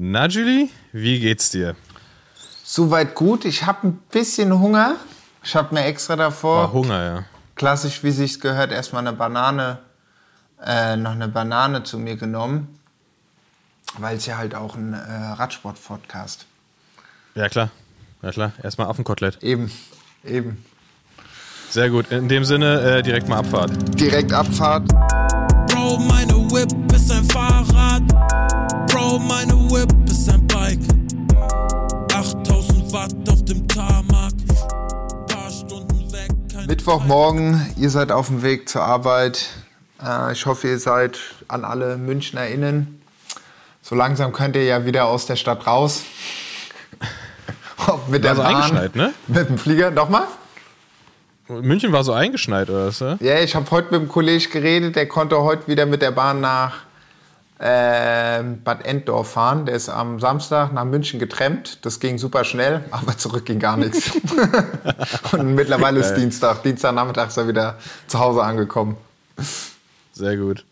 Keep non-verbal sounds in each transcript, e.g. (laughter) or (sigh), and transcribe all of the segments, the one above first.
Na, Julie, wie geht's dir? Soweit gut. Ich habe ein bisschen Hunger. Ich habe mir extra davor, War Hunger, ja. klassisch wie sich's gehört, erstmal eine Banane, äh, noch eine Banane zu mir genommen. Weil es ja halt auch ein äh, Radsport-Podcast. Ja, klar. Ja, klar. Erstmal Affenkotelett. Eben, eben. Sehr gut. In dem Sinne, äh, direkt mal Abfahrt. Direkt Abfahrt. Bro, meine Whip ist ein Fahrrad. Mittwochmorgen, ihr seid auf dem Weg zur Arbeit. Äh, ich hoffe, ihr seid an alle MünchnerInnen. So langsam könnt ihr ja wieder aus der Stadt raus. (laughs) Ob mit War der so Bahn, eingeschneit, ne? mit dem Flieger. Nochmal? München war so eingeschneit, oder was? Ja? Ja, ich habe heute mit dem Kollegen geredet, der konnte heute wieder mit der Bahn nach ähm, Bad Enddorf fahren. Der ist am Samstag nach München getrennt. Das ging super schnell, (laughs) aber zurück ging gar nichts. (laughs) Und mittlerweile ist Dienstag. Dienstagnachmittag ist er wieder zu Hause angekommen. Sehr gut.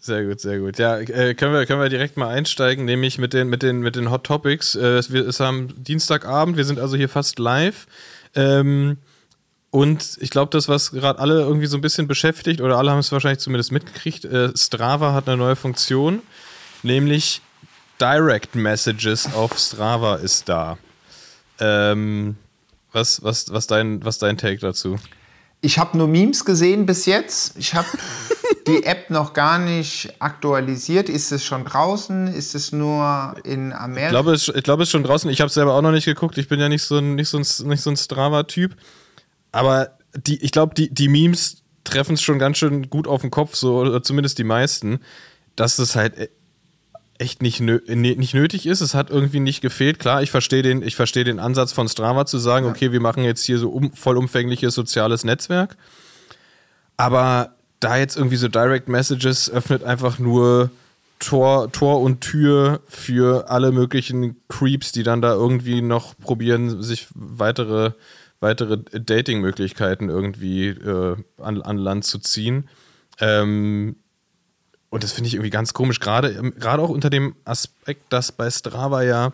Sehr gut, sehr gut. Ja, äh, können, wir, können wir direkt mal einsteigen, nämlich mit den, mit den, mit den Hot Topics. Äh, es wir- ist am Dienstagabend, wir sind also hier fast live. Ähm, und ich glaube, das, was gerade alle irgendwie so ein bisschen beschäftigt, oder alle haben es wahrscheinlich zumindest mitgekriegt, äh, Strava hat eine neue Funktion, nämlich Direct Messages auf Strava ist da. Ähm, was, was, was, dein, was dein Take dazu? Ich habe nur Memes gesehen bis jetzt. Ich habe (laughs) die App noch gar nicht aktualisiert. Ist es schon draußen? Ist es nur in Amerika? Ich glaube, es, ich glaube, es ist schon draußen. Ich habe es selber auch noch nicht geguckt. Ich bin ja nicht so ein, nicht so ein, nicht so ein Strava-Typ. Aber die, ich glaube, die, die Memes treffen es schon ganz schön gut auf den Kopf, so, oder zumindest die meisten, dass es halt e- echt nicht, nö nee, nicht nötig ist. Es hat irgendwie nicht gefehlt. Klar, ich verstehe den, ich verstehe den Ansatz von Strava zu sagen, okay, wir machen jetzt hier so um, vollumfängliches soziales Netzwerk. Aber da jetzt irgendwie so Direct Messages öffnet einfach nur Tor, Tor und Tür für alle möglichen Creeps, die dann da irgendwie noch probieren, sich weitere, weitere Dating-Möglichkeiten irgendwie äh, an, an Land zu ziehen. Ähm, und das finde ich irgendwie ganz komisch, gerade ähm, auch unter dem Aspekt, dass bei Strava ja,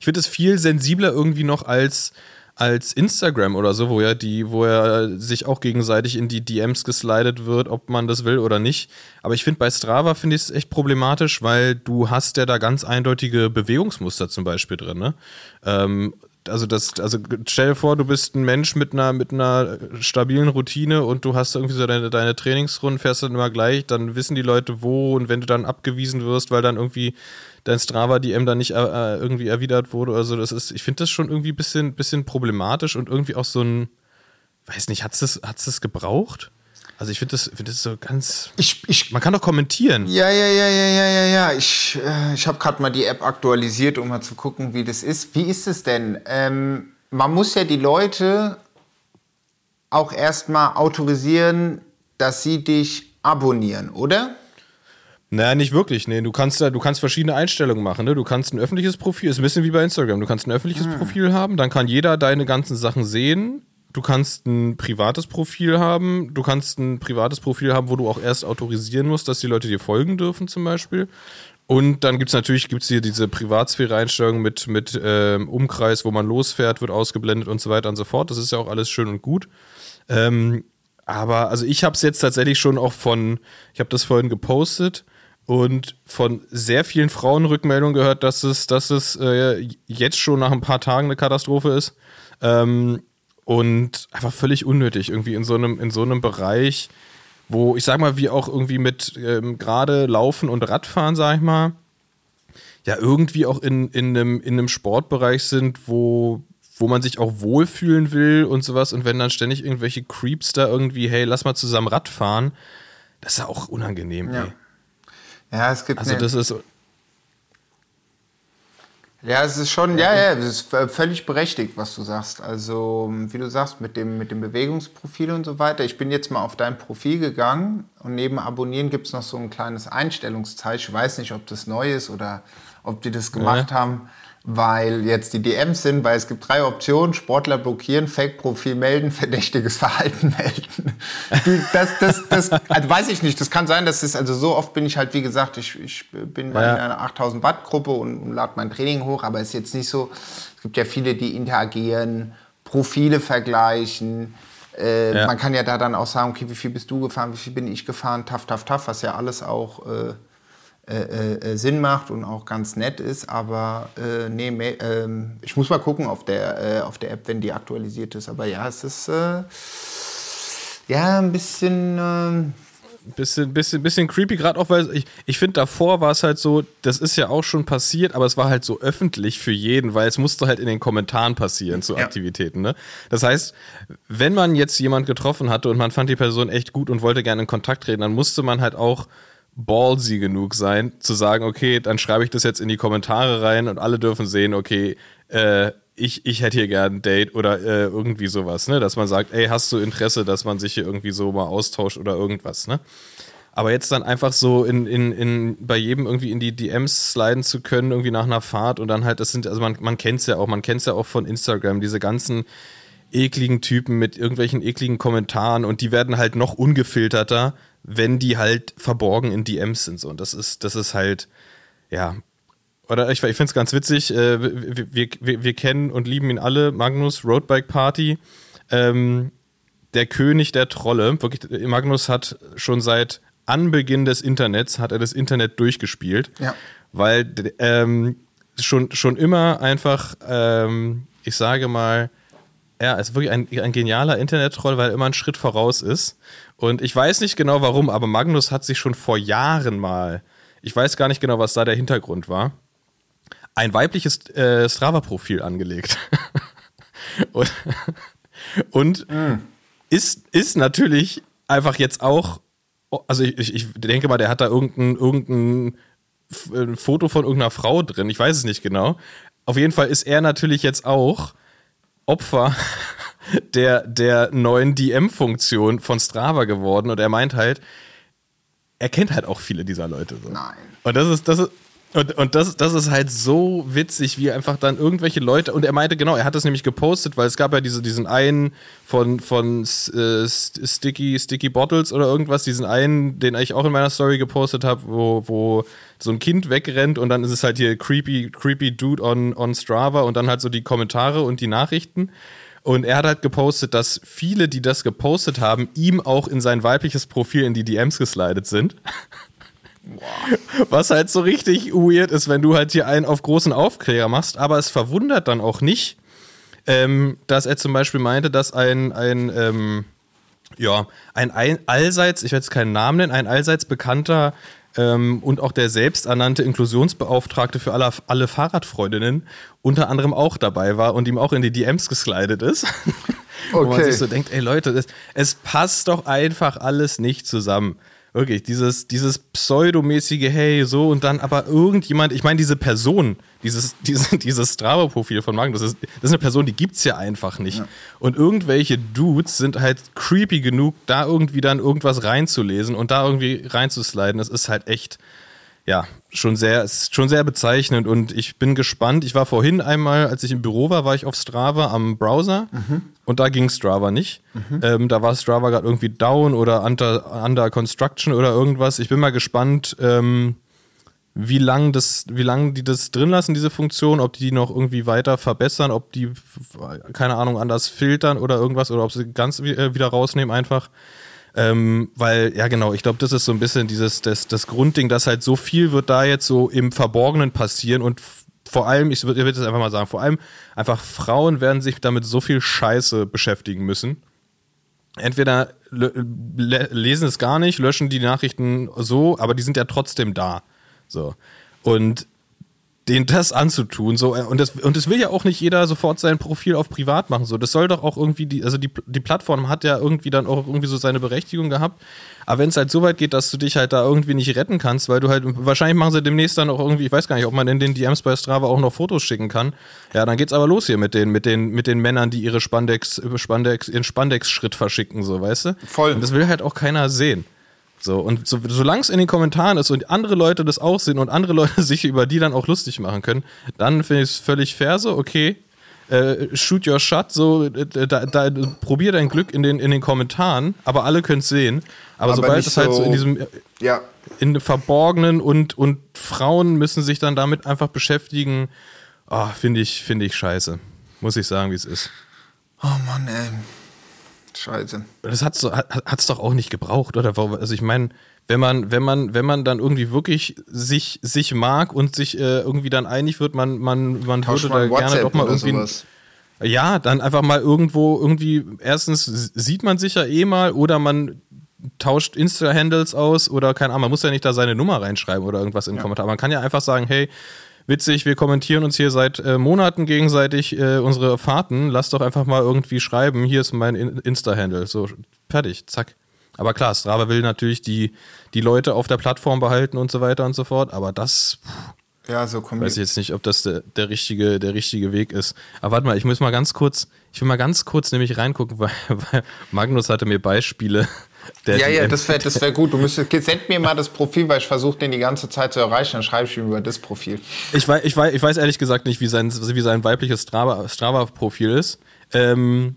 ich finde es viel sensibler irgendwie noch als, als Instagram oder so, wo ja die, wo er sich auch gegenseitig in die DMs geslidet wird, ob man das will oder nicht. Aber ich finde bei Strava finde ich es echt problematisch, weil du hast ja da ganz eindeutige Bewegungsmuster zum Beispiel drin. Ne? Ähm, also das, also stell dir vor, du bist ein Mensch mit einer, mit einer stabilen Routine und du hast irgendwie so deine, deine Trainingsrunden, fährst dann immer gleich, dann wissen die Leute wo und wenn du dann abgewiesen wirst, weil dann irgendwie dein Strava-DM dann nicht äh, irgendwie erwidert wurde oder so, das ist, ich finde das schon irgendwie ein bisschen, bisschen problematisch und irgendwie auch so ein, weiß nicht, hat's das, das gebraucht? Also ich finde das, find das so ganz, Ich, ich, man kann doch kommentieren. ja, ja, ja, ja, ja, ja, ja. Ich, äh, ich habe gerade mal die App aktualisiert, um mal zu gucken, wie das ist. Wie ist es denn? Ähm, man muss ja die Leute auch erstmal autorisieren, dass sie dich abonnieren, oder? Naja, nicht wirklich. Nee, du kannst da, du kannst verschiedene Einstellungen machen. Ne? Du kannst ein öffentliches Profil, ist ein bisschen wie bei Instagram. Du kannst ein öffentliches Profil haben, dann kann jeder deine ganzen Sachen sehen. Du kannst ein privates Profil haben. Du kannst ein privates Profil haben, wo du auch erst autorisieren musst, dass die Leute dir folgen dürfen, zum Beispiel. Und dann gibt es natürlich gibt's hier diese Privatsphäre-Einstellung mit, mit ähm, Umkreis, wo man losfährt, wird ausgeblendet und so weiter und so fort. Das ist ja auch alles schön und gut. Ähm, aber also ich habe es jetzt tatsächlich schon auch von, ich habe das vorhin gepostet und von sehr vielen Frauen Rückmeldungen gehört, dass es, dass es äh, jetzt schon nach ein paar Tagen eine Katastrophe ist. Ähm, und einfach völlig unnötig, irgendwie in so einem, in so einem Bereich, wo ich sag mal, wie auch irgendwie mit ähm, gerade Laufen und Radfahren, sag ich mal, ja irgendwie auch in, in, einem, in einem Sportbereich sind, wo, wo man sich auch wohlfühlen will und sowas. Und wenn dann ständig irgendwelche Creeps da irgendwie, hey, lass mal zusammen Rad fahren, das ist ja auch unangenehm, Ja. ey. Ja, es gibt Also das ist, Ja, es ist schon, ja, ja, es ist völlig berechtigt, was du sagst. Also, wie du sagst, mit dem, mit dem Bewegungsprofil und so weiter. Ich bin jetzt mal auf dein Profil gegangen und neben Abonnieren gibt es noch so ein kleines Einstellungszeichen. Ich weiß nicht, ob das neu ist oder ob die das gemacht ja. haben, weil jetzt die DMs sind, weil es gibt drei Optionen, Sportler blockieren, Fake-Profil melden, (laughs) verdächtiges Verhalten melden. das, das, das also weiß ich nicht, das kann sein, dass es, also so oft bin ich halt, wie gesagt, ich, ich bin ja. in einer 8000 Watt Gruppe und, und lade mein Training hoch, aber es ist jetzt nicht so, es gibt ja viele, die interagieren, Profile vergleichen, äh, ja. man kann ja da dann auch sagen, okay, wie viel bist du gefahren, wie viel bin ich gefahren, taff, taff, taff, was ja alles auch... Äh, äh, äh, Sinn macht und auch ganz nett ist. Aber äh, nee, äh, ich muss mal gucken auf der, äh, auf der App, wenn die aktualisiert ist. Aber ja, es ist äh, ja ein bisschen. Ähm, bisschen, bisschen, bisschen creepy, gerade auch, weil ich, ich finde, davor war es halt so, das ist ja auch schon passiert, aber es war halt so öffentlich für jeden, weil es musste halt in den Kommentaren passieren zu ja. Aktivitäten. Ne? Das heißt, wenn man jetzt jemand getroffen hatte und man fand die Person echt gut und wollte gerne in Kontakt treten, dann musste man halt auch ballsy genug sein, zu sagen, okay, dann schreibe ich das jetzt in die Kommentare rein und alle dürfen sehen, okay, äh, ich, ich hätte hier gern ein Date oder äh, irgendwie sowas, ne? Dass man sagt, ey, hast du Interesse, dass man sich hier irgendwie so mal austauscht oder irgendwas, ne? Aber jetzt dann einfach so in, in, in, bei jedem irgendwie in die DMs sliden zu können, irgendwie nach einer Fahrt und dann halt, das sind, also man, man kennt es ja auch, man kennt es ja auch von Instagram, diese ganzen ekligen Typen mit irgendwelchen ekligen Kommentaren und die werden halt noch ungefilterter, wenn die halt verborgen in DMs sind. So. Und das ist, das ist halt, ja. Oder ich, ich finde es ganz witzig, äh, wir, wir, wir, kennen und lieben ihn alle, Magnus Roadbike Party. Ähm, der König der Trolle. Wirklich, Magnus hat schon seit Anbeginn des Internets, hat er das Internet durchgespielt. Ja. Weil ähm, schon, schon immer einfach, ähm, ich sage mal, ja, ist wirklich ein, ein genialer Internet-Troll, weil er immer einen Schritt voraus ist. Und ich weiß nicht genau warum, aber Magnus hat sich schon vor Jahren mal, ich weiß gar nicht genau, was da der Hintergrund war, ein weibliches äh, Strava-Profil angelegt. (laughs) und, und mm. ist, ist natürlich einfach jetzt auch, also ich, ich denke mal, der hat da irgendein, irgendein Foto von irgendeiner Frau drin, ich weiß es nicht genau. Auf jeden Fall ist er natürlich jetzt auch Opfer (laughs) der, der neuen DM-Funktion von Strava geworden und er meint halt, er kennt halt auch viele dieser Leute. So. Nein. Und das ist, das ist, und, und das, das ist halt so witzig, wie einfach dann irgendwelche Leute, und er meinte genau, er hat das nämlich gepostet, weil es gab ja diese, diesen einen von, von äh, Sticky, Sticky Bottles oder irgendwas, diesen einen, den ich auch in meiner Story gepostet habe, wo, wo so ein Kind wegrennt und dann ist es halt hier creepy, creepy Dude on, on Strava und dann halt so die Kommentare und die Nachrichten. Und er hat halt gepostet, dass viele, die das gepostet haben, ihm auch in sein weibliches Profil in die DMs geslidet sind. (laughs) Was halt so richtig weird ist, wenn du halt hier einen auf großen Aufklärer machst, aber es verwundert dann auch nicht, ähm, dass er zum Beispiel meinte, dass ein, ein ähm, ja, ein, ein allseits, ich werde jetzt keinen Namen nennen, ein allseits bekannter ähm, und auch der selbsternannte Inklusionsbeauftragte für alle, alle Fahrradfreundinnen unter anderem auch dabei war und ihm auch in die DMs geslidet ist. Okay. (laughs) Wo man sich so denkt, ey Leute, es, es passt doch einfach alles nicht zusammen. Wirklich, dieses, dieses pseudomäßige, hey, so und dann aber irgendjemand, ich meine, diese Person, dieses, (laughs) diese, dieses Strava-Profil von Magnus, das ist, das ist eine Person, die gibt's ja einfach nicht. Ja. Und irgendwelche Dudes sind halt creepy genug, da irgendwie dann irgendwas reinzulesen und da irgendwie reinzusliden. Das ist halt echt, ja, schon sehr, schon sehr bezeichnend und ich bin gespannt. Ich war vorhin einmal, als ich im Büro war, war ich auf Strava am Browser mhm. und da ging Strava nicht. Mhm. Ähm, da war Strava gerade irgendwie down oder under, under construction oder irgendwas. Ich bin mal gespannt, ähm, wie lang das, wie lange die das drin lassen, diese Funktion, ob die noch irgendwie weiter verbessern, ob die, keine Ahnung, anders filtern oder irgendwas oder ob sie ganz äh, wieder rausnehmen einfach. Ähm, weil, ja genau, ich glaube, das ist so ein bisschen dieses, das, das Grundding, dass halt so viel wird da jetzt so im Verborgenen passieren und vor allem, ich würde würd das einfach mal sagen, vor allem einfach Frauen werden sich damit so viel Scheiße beschäftigen müssen. Entweder lesen es gar nicht, löschen die Nachrichten so, aber die sind ja trotzdem da. So. Und denen das anzutun. So, und, das, und das will ja auch nicht jeder sofort sein Profil auf privat machen. So, das soll doch auch irgendwie, die, also die, die Plattform hat ja irgendwie dann auch irgendwie so seine Berechtigung gehabt. Aber wenn es halt so weit geht, dass du dich halt da irgendwie nicht retten kannst, weil du halt, wahrscheinlich machen sie demnächst dann auch irgendwie, ich weiß gar nicht, ob man in den DMs bei Strava auch noch Fotos schicken kann. Ja, dann geht's aber los hier mit den, mit den, mit den Männern, die ihre Spandex, Spandex, ihren Spandex-Schritt verschicken, so, weißt du? Voll. Und das will halt auch keiner sehen. So, und so, solange es in den Kommentaren ist und andere Leute das auch sehen und andere Leute (laughs) sich über die dann auch lustig machen können, dann finde ich es völlig fair so, okay, äh, shoot your shot, so, äh, da, da, probier dein Glück in den, in den Kommentaren, aber alle können es sehen. Aber, Aber sobald es halt so in diesem, Ja, in Verborgenen und, und Frauen müssen sich dann damit einfach beschäftigen, ah, finde ich, finde ich scheiße. Muss ich sagen, wie es ist. oh Mann, ey. Scheiße. Das hat's hat es doch auch nicht gebraucht, oder? Also ich meine, wenn man, wenn man, wenn man dann irgendwie wirklich sich, sich mag und sich äh, irgendwie dann einig wird, man, man, man Tausch würde da gerne WhatsApp doch mal irgendwie. sowas. Ja, dann einfach mal irgendwo, irgendwie, erstens sieht man sich ja eh mal oder man tauscht Insta-Handles aus oder keine Ahnung, man muss ja nicht da seine Nummer reinschreiben oder irgendwas im Kommentar. Man kann ja einfach sagen, hey, witzig, wir kommentieren uns hier seit äh, Monaten gegenseitig äh, unsere Fahrten, lass doch einfach mal irgendwie schreiben, hier ist mein In- Insta-Handle. So, fertig, zack. Aber klar, Strava will natürlich die, die Leute auf der Plattform behalten und so weiter und so fort, aber das Ja, so kommen Weiß ich jetzt nicht, ob das der, der, richtige, der richtige Weg ist. Aber warte mal, ich muss mal ganz kurz, ich will mal ganz kurz nämlich reingucken, (laughs) weil, weil Magnus hatte mir Beispiele. Ja, ja, das wäre das wär gut. Du müsstest, send mir mal das Profil, weil ich versuche, den die ganze Zeit zu erreichen. Dann schreibe ich ihm über das Profil. ich, weiß, ich, weiß, ich weiß ehrlich gesagt nicht, wie sein, wie sein weibliches Strava- Strava-Profil ist. Ähm,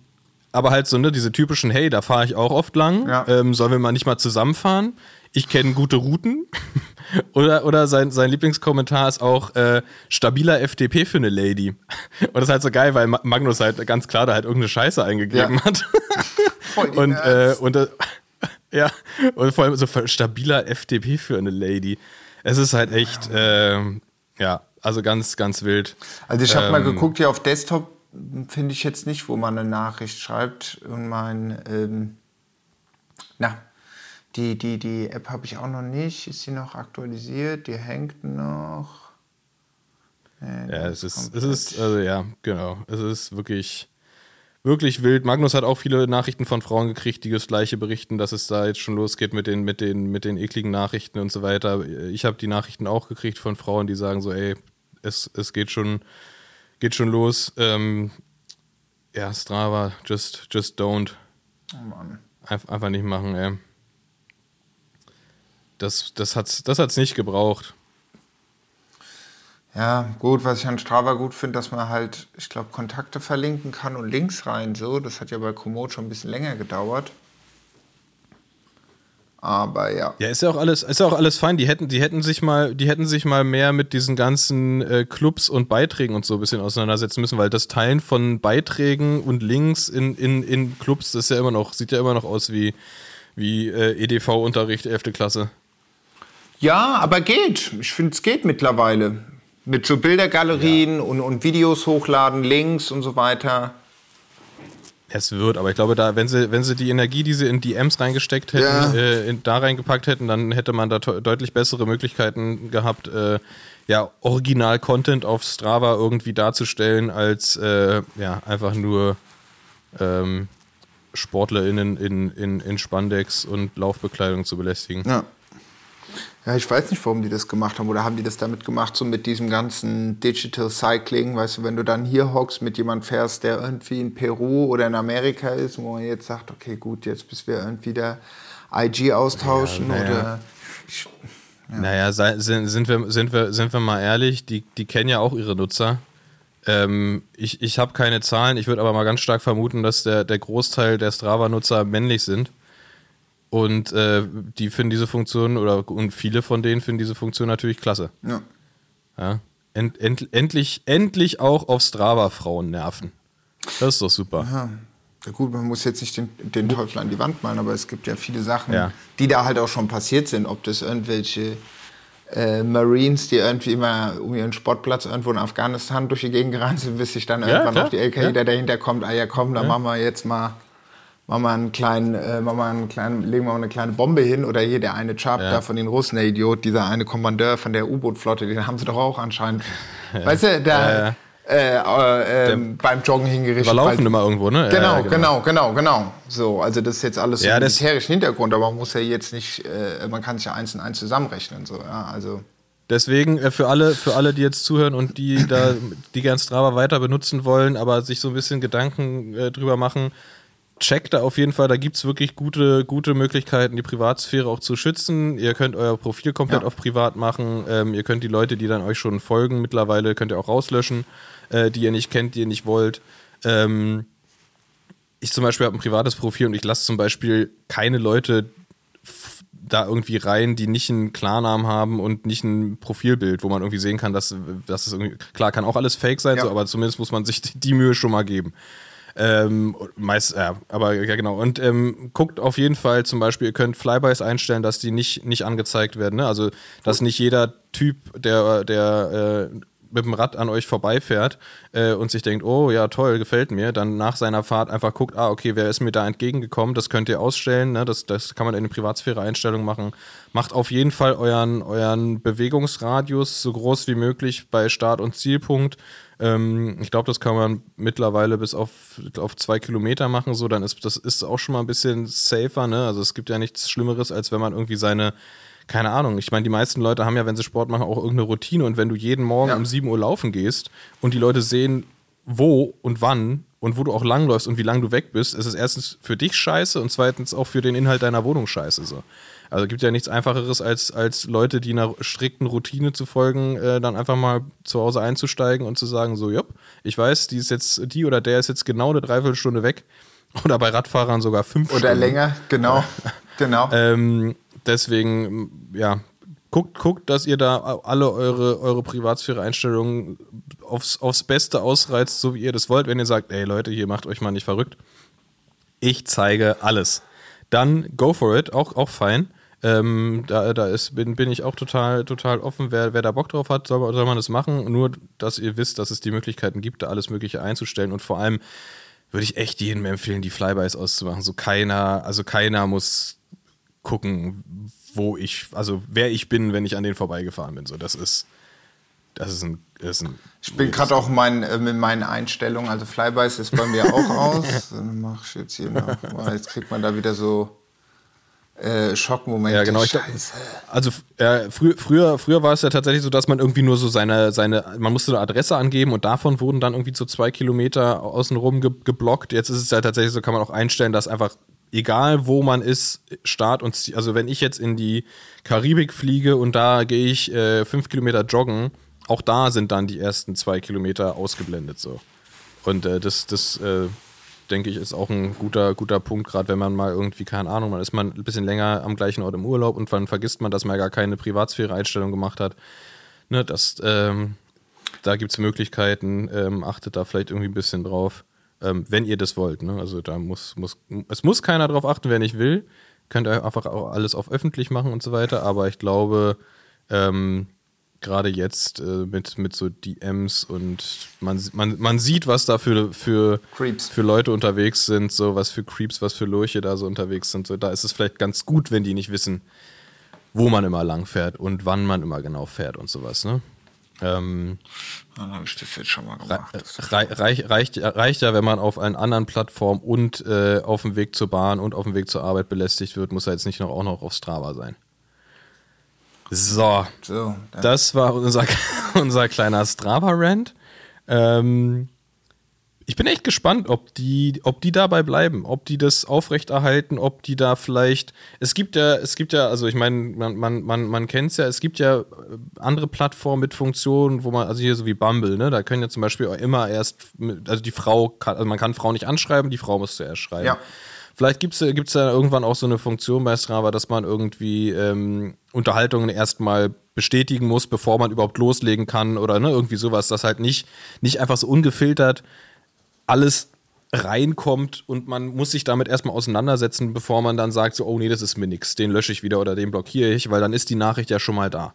aber halt so, ne, diese typischen, hey, da fahre ich auch oft lang. Ja. Ähm, sollen wir mal nicht mal zusammenfahren? Ich kenne gute Routen. (laughs) oder oder sein, sein Lieblingskommentar ist auch äh, stabiler FDP für eine Lady. (laughs) Und das ist halt so geil, weil Ma- Magnus halt ganz klar da halt irgendeine Scheiße eingegeben Ja. hat. (laughs) Voll und, äh, und äh, ja, und vor allem so stabiler FDP für eine Lady. Es ist halt echt, ähm, ja, also ganz, ganz wild. Also ich habe mal Ähm, geguckt, hier auf Desktop finde ich jetzt nicht, wo man eine Nachricht schreibt. Und mein, ähm, na, die, die, die App habe ich auch noch nicht. Ist sie noch aktualisiert? Die hängt noch. Nee, Ja, es ist, es ist, also ja, genau. Es ist wirklich, wirklich wild. Magnus hat auch viele Nachrichten von Frauen gekriegt, die das gleiche berichten, dass es da jetzt schon losgeht mit den, mit den, mit den ekligen Nachrichten und so weiter. Ich habe die Nachrichten auch gekriegt von Frauen, die sagen so, ey, es, es geht schon, geht schon los. Ähm, ja, Strava, just, just don't. Oh Mann. Einf einfach nicht machen, ey. Das, das hat's, das hat's nicht gebraucht. Ja, gut, was ich an Strava gut finde, dass man halt, ich glaube, Kontakte verlinken kann und Links rein. So, das hat ja bei Komoot schon ein bisschen länger gedauert. Aber ja. Ja, ist ja auch alles, ist ja auch alles fein. Die hätten, die hätten sich mal, die hätten sich mal mehr mit diesen ganzen äh, Clubs und Beiträgen und so ein bisschen auseinandersetzen müssen, weil das Teilen von Beiträgen und Links in, in, in Clubs, das ist ja immer noch, sieht ja immer noch aus wie, wie äh, EDV-Unterricht 11. Klasse. Ja, aber geht. Ich finde, es geht mittlerweile. Mit so Bildergalerien und, und Videos hochladen, Links und so weiter. Es wird, aber ich glaube, da, wenn sie, wenn sie die Energie, die sie in DMs reingesteckt hätten, Ja. äh, in, da reingepackt hätten, dann hätte man da deutlich bessere Möglichkeiten gehabt, äh, ja, Original-Content auf Strava irgendwie darzustellen, als äh, ja, einfach nur ähm, SportlerInnen in, in, in Spandex und Laufbekleidung zu belästigen. Ja. Ja, ich weiß nicht, warum die das gemacht haben. Oder haben die das damit gemacht, so mit diesem ganzen Digital Cycling? Weißt du, wenn du dann hier hockst, mit jemand fährst, der irgendwie in Peru oder in Amerika ist, wo man jetzt sagt, okay, gut, jetzt bis wir irgendwie der IG austauschen Ja, naja. oder. Ich, Naja, sind, sind, wir, sind, wir, sind wir mal ehrlich, die, die kennen ja auch ihre Nutzer. Ähm, ich ich habe keine Zahlen, ich würde aber mal ganz stark vermuten, dass der, der Großteil der Strava-Nutzer männlich sind. Und äh, die finden diese Funktion, oder und viele von denen finden diese Funktion natürlich klasse. ja. Ja? End, end, endlich, endlich auch auf Strava Frauen nerven. Das ist doch super. Ja. Ja gut, man muss jetzt nicht den, den Teufel an die Wand malen, aber es gibt ja viele Sachen, Ja. die da halt auch schon passiert sind. Ob das irgendwelche äh, Marines, die irgendwie immer um ihren Sportplatz irgendwo in Afghanistan durch die Gegend gerannt sind, bis sich dann irgendwann klar. noch die LKI, Ja. dahinter kommt, ah ja komm, dann machen wir jetzt mal, machen wir einen kleinen, äh, machen wir einen kleinen, legen wir mal eine kleine Bombe hin. Oder hier der eine Chap Ja. da von den Russen, der Idiot, dieser eine Kommandeur von der U-Boot-Flotte, den haben sie doch auch anscheinend. Weißt du, da äh, äh, ähm, beim Joggen hingerichtet. Wir laufen weil- immer irgendwo, ne? Genau, Ja, genau, genau, genau. So, also das ist jetzt alles Ja, so militärischen Hintergrund, aber man muss ja jetzt nicht, äh, man kann sich ja eins und eins zusammenrechnen. So, ja, also. Deswegen äh, für alle, für alle, die jetzt zuhören und die da, die gern Strava weiter benutzen wollen, aber sich so ein bisschen Gedanken äh, drüber machen, checkt da auf jeden Fall, da gibt es wirklich gute, gute Möglichkeiten, die Privatsphäre auch zu schützen. Ihr könnt euer Profil komplett Ja. auf privat machen. Ähm, ihr könnt die Leute, die dann euch schon folgen, mittlerweile könnt ihr auch rauslöschen, äh, die ihr nicht kennt, die ihr nicht wollt. Ähm, ich zum Beispiel habe ein privates Profil und ich lasse zum Beispiel keine Leute da irgendwie rein, die nicht einen Klarnamen haben und nicht ein Profilbild, wo man irgendwie sehen kann, dass, dass es irgendwie, klar, kann auch alles fake sein, Ja. so, aber zumindest muss man sich die, die Mühe schon mal geben. Ähm, meist, ja, aber ja, genau. Und ähm, guckt auf jeden Fall zum Beispiel, ihr könnt Flybys einstellen, dass die nicht, nicht angezeigt werden. Ne? Also, dass nicht jeder Typ, der, der äh, mit dem Rad an euch vorbeifährt äh, und sich denkt, oh ja, toll, gefällt mir, dann nach seiner Fahrt einfach guckt, ah, okay, wer ist mir da entgegengekommen, das könnt ihr ausstellen, ne? das, das kann man in den Privatsphäre-Einstellungen machen. Macht auf jeden Fall euren, euren Bewegungsradius so groß wie möglich bei Start- und Zielpunkt. Ähm, ich glaube, das kann man mittlerweile bis auf, auf zwei Kilometer machen, so, dann ist das ist auch schon mal ein bisschen safer, ne? Also es gibt ja nichts Schlimmeres, als wenn man irgendwie seine keine Ahnung. Ich meine, die meisten Leute haben ja, wenn sie Sport machen, auch irgendeine Routine. Und wenn du jeden Morgen Ja. um 7 Uhr laufen gehst und die Leute sehen, wo und wann und wo du auch langläufst und wie lange du weg bist, ist es erstens für dich scheiße und zweitens auch für den Inhalt deiner Wohnung scheiße. So. Also gibt ja nichts Einfacheres, als, als Leute, die einer strikten Routine zu folgen, äh, dann einfach mal zu Hause einzusteigen und zu sagen, so, jupp, ich weiß, die ist jetzt, die oder der ist jetzt genau eine Dreiviertelstunde weg. (laughs) Oder bei Radfahrern sogar fünf Oder Stunden. länger, genau. (laughs) genau. Ähm, deswegen, ja, guckt, guckt, dass ihr da alle eure, eure Privatsphäre-Einstellungen aufs, aufs Beste ausreizt, so wie ihr das wollt. Wenn ihr sagt, ey Leute, hier macht euch mal nicht verrückt. Ich zeige alles. Dann go for it, auch, auch fein. Ähm, da da ist, bin, bin ich auch total, total offen. Wer, wer da Bock drauf hat, soll, soll man das machen. Nur, dass ihr wisst, dass es die Möglichkeiten gibt, da alles Mögliche einzustellen. Und vor allem würde ich echt jedem empfehlen, die Flybys auszumachen. So keiner, also keiner muss gucken, wo ich, also wer ich bin, wenn ich an denen vorbeigefahren bin. So, das ist, das ist ein, das ist ein Ich bin gerade auch mein, äh, mit meinen Einstellungen, also Flybys ist bei mir auch (laughs) aus. Dann mach ich jetzt hier noch mal. Jetzt kriegt man da wieder so äh, Schockmomente. Ja, genau. Glaub, also äh, frü früher, früher war es ja tatsächlich so, dass man irgendwie nur so seine, seine, man musste eine Adresse angeben und davon wurden dann irgendwie so zwei Kilometer außenrum ge geblockt. Jetzt ist es ja tatsächlich so, kann man auch einstellen, dass einfach egal wo man ist, Start und Ziel, also wenn ich jetzt in die Karibik fliege und da gehe ich äh, fünf Kilometer joggen, auch da sind dann die ersten zwei Kilometer ausgeblendet so. Und äh, das, das äh, denke ich, ist auch ein guter, guter Punkt, gerade wenn man mal irgendwie, keine Ahnung, man ist mal ein bisschen länger am gleichen Ort im Urlaub und dann vergisst man, dass man gar keine Privatsphäre-Einstellung gemacht hat. Ne, das, ähm, da gibt es Möglichkeiten, ähm, achtet da vielleicht irgendwie ein bisschen drauf, ähm, wenn ihr das wollt. Ne? Also da muss, muss, es muss keiner drauf achten, wer nicht will. Könnt ihr einfach auch alles auf öffentlich machen und so weiter, aber ich glaube, ähm, gerade jetzt äh, mit, mit so DMs und man, man, man sieht, was da für, für, Creeps. für Leute unterwegs sind, so was für Creeps, was für Lurche da so unterwegs sind. So, da ist es vielleicht ganz gut, wenn die nicht wissen, wo man immer lang fährt und wann man immer genau fährt und sowas. Ne? Ähm, Dann habe ich das jetzt schon mal gemacht. Rei reich, reicht, reicht ja, wenn man auf allen anderen Plattformen und äh, auf dem Weg zur Bahn und auf dem Weg zur Arbeit belästigt wird, muss er jetzt nicht noch auch noch auf Strava sein. So, So, das war unser, (laughs) unser kleiner Strava-Rant. Ähm, ich bin echt gespannt, ob die, ob die dabei bleiben, ob die das aufrechterhalten, ob die da vielleicht. Es gibt ja, es gibt ja, also ich meine, man, man, man, man kennt es ja, es gibt ja äh, andere Plattformen mit Funktionen, wo man, also hier so wie Bumble, ne, da können ja zum Beispiel auch immer erst, also die Frau kann, also man kann Frau nicht anschreiben, die Frau muss zuerst schreiben. Ja. Vielleicht gibt es gibt's da irgendwann auch so eine Funktion bei Strava, dass man irgendwie ähm, Unterhaltungen erstmal bestätigen muss, bevor man überhaupt loslegen kann oder ne, irgendwie sowas, dass halt nicht, nicht einfach so ungefiltert alles reinkommt und man muss sich damit erstmal auseinandersetzen, bevor man dann sagt, so, oh nee, das ist mir nix, den lösche ich wieder oder den blockiere ich, weil dann ist die Nachricht ja schon mal da.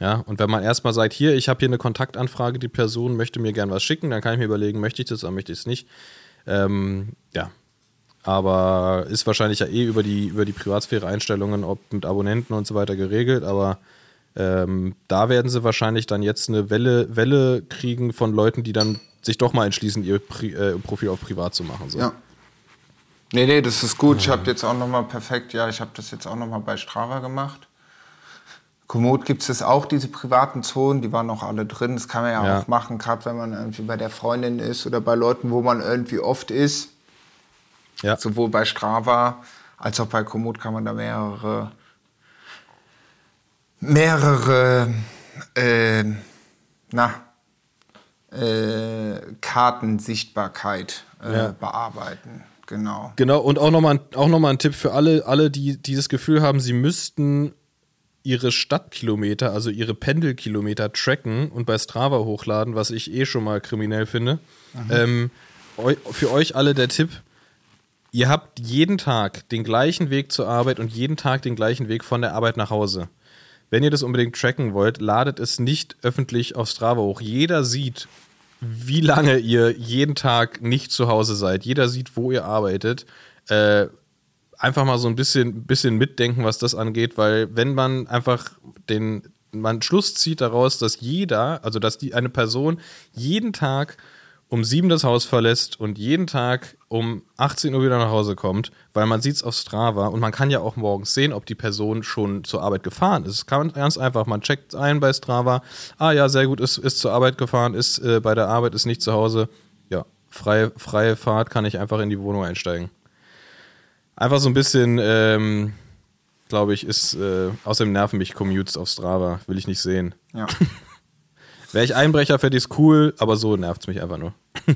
Ja, und wenn man erstmal sagt, hier, ich habe hier eine Kontaktanfrage, die Person möchte mir gern was schicken, dann kann ich mir überlegen, möchte ich das oder möchte ich es nicht. Ähm, ja. Aber ist wahrscheinlich ja eh über die, über die Privatsphäre-Einstellungen, ob mit Abonnenten und so weiter geregelt, aber ähm, da werden sie wahrscheinlich dann jetzt eine Welle, Welle kriegen von Leuten, die dann sich doch mal entschließen, ihr Pri äh, Profil auf privat zu machen. So. Ja. Nee, nee, das ist gut. Ich habe jetzt auch nochmal perfekt, ja, ich habe das jetzt auch nochmal bei Strava gemacht. Komoot gibt es auch, diese privaten Zonen, die waren auch alle drin. Das kann man ja, Ja. auch machen, gerade wenn man irgendwie bei der Freundin ist oder bei Leuten, wo man irgendwie oft ist. Ja. Sowohl bei Strava als auch bei Komoot kann man da mehrere, mehrere, äh, na, äh, Kartensichtbarkeit äh, Ja. bearbeiten. Genau. Genau, und auch nochmal auch noch mal ein Tipp für alle, alle, die dieses Gefühl haben, sie müssten ihre Stadtkilometer, also ihre Pendelkilometer tracken und bei Strava hochladen, was ich eh schon mal kriminell finde. Ähm, eu, für euch alle der Tipp, ihr habt jeden Tag den gleichen Weg zur Arbeit und jeden Tag den gleichen Weg von der Arbeit nach Hause. Wenn ihr das unbedingt tracken wollt, ladet es nicht öffentlich auf Strava hoch. Jeder sieht, wie lange ihr jeden Tag nicht zu Hause seid. Jeder sieht, wo ihr arbeitet. Äh, einfach mal so ein bisschen, bisschen mitdenken, was das angeht, weil wenn man einfach den man Schluss zieht daraus, dass jeder, also dass die eine Person jeden Tag um sieben das Haus verlässt und jeden Tag um 18 Uhr wieder nach Hause kommt, weil man sieht es auf Strava und man kann ja auch morgens sehen, ob die Person schon zur Arbeit gefahren ist. Das kann man ganz einfach, man checkt ein bei Strava, ah ja, sehr gut, ist, ist zur Arbeit gefahren, ist äh, bei der Arbeit, ist nicht zu Hause. Ja, freie, freie Fahrt kann ich einfach in die Wohnung einsteigen. Einfach so ein bisschen, ähm, glaube ich, ist, äh, außerdem nerven mich Commutes auf Strava, will ich nicht sehen. Ja. (laughs) Wäre ich Einbrecher, fände ich es cool, aber so nervt es mich einfach nur. (laughs)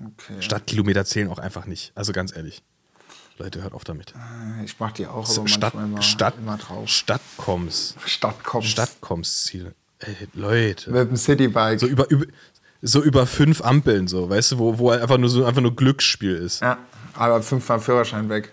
Okay. Stadtkilometer zählen auch einfach nicht. Also ganz ehrlich. Leute, hört auf damit. Ich mach die auch, aber Stadt, manchmal immer, Stadt, immer drauf. Stadtkoms. Stadtkoms. Stadtkoms-Ziele. Ey, Leute. Mit dem Citybike. So über, über, so über fünf Ampeln, so, weißt du, wo, wo einfach nur so einfach nur Glücksspiel ist. ja, aber fünfmal Führerschein weg.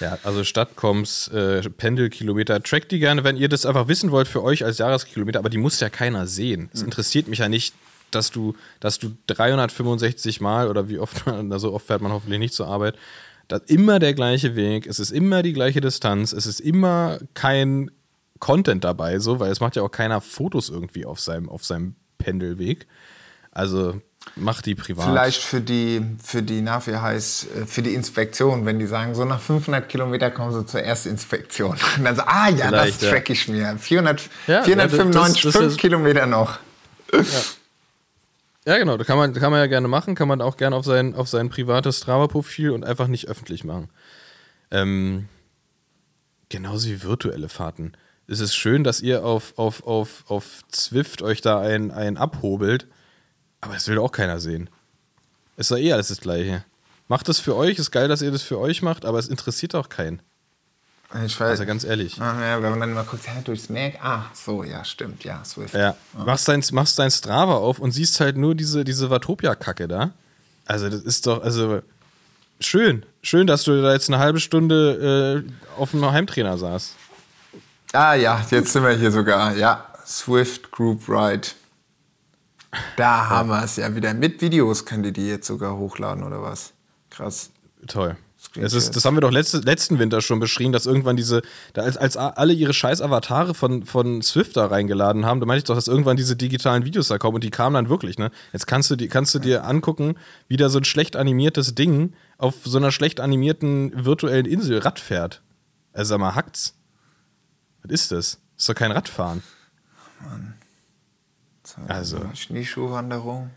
Ja, also Stadtkoms, äh, Pendelkilometer, trackt die gerne, wenn ihr das einfach wissen wollt für euch als Jahreskilometer, aber die muss ja keiner sehen. Es interessiert mich ja nicht, dass du, dass du 365 Mal oder wie oft, so oft fährt man hoffentlich nicht zur Arbeit, das immer der gleiche Weg, es ist immer die gleiche Distanz, es ist immer kein Content dabei, so, weil es macht ja auch keiner Fotos irgendwie auf seinem, auf seinem Pendelweg. Also mach die privat. Vielleicht für die, für die, na, wie heißt, für die Inspektion, wenn die sagen, so nach 500 Kilometer kommen sie zur Erstinspektion. Und (laughs) dann so, ah ja, das Vielleicht, ja. track ich mir. 400, Ja, 495, das- das fünf ist- Kilometer noch. Ja, genau, das kann man, kann man ja gerne machen, kann man auch gerne auf sein, auf sein privates Strava-Profil und einfach nicht öffentlich machen. Ähm, genauso wie virtuelle Fahrten. Es ist schön, dass ihr auf, auf, auf, auf Zwift euch da ein, ein abhobelt, aber es will auch keiner sehen. Ist doch eh alles das Gleiche. Macht das für euch, ist geil, dass ihr das für euch macht, aber es interessiert auch keinen. Ich weiß. Also ganz ehrlich. Ah, ja, wenn man dann mal guckt, ja, durchs Merk, ah, so, ja, stimmt, ja, Swift. Ja. Machst dein, machst dein Strava auf und siehst halt nur diese, diese Watopia-Kacke da. Also, das ist doch, also schön. Schön, dass du da jetzt eine halbe Stunde äh, auf dem Heimtrainer saßt. Ah ja, jetzt sind wir hier sogar. Ja, Swift Group Ride. Da haben wir es ja wieder. Mit Videos könnt ihr die jetzt sogar hochladen oder was? Krass. Toll. Das, ist, das haben wir doch letzte, letzten Winter schon beschrieben, dass irgendwann diese, da als, als alle ihre scheiß Avatare von, von Swift da reingeladen haben, da meinte ich doch, dass irgendwann diese digitalen Videos da kommen und die kamen dann wirklich, ne? Jetzt kannst du, die, kannst du dir angucken, wie da so ein schlecht animiertes Ding auf so einer schlecht animierten virtuellen Insel Rad fährt. Also sag mal, hackt's. Was ist das? Ist doch kein Radfahren. So, Also. Schneeschuhwanderung.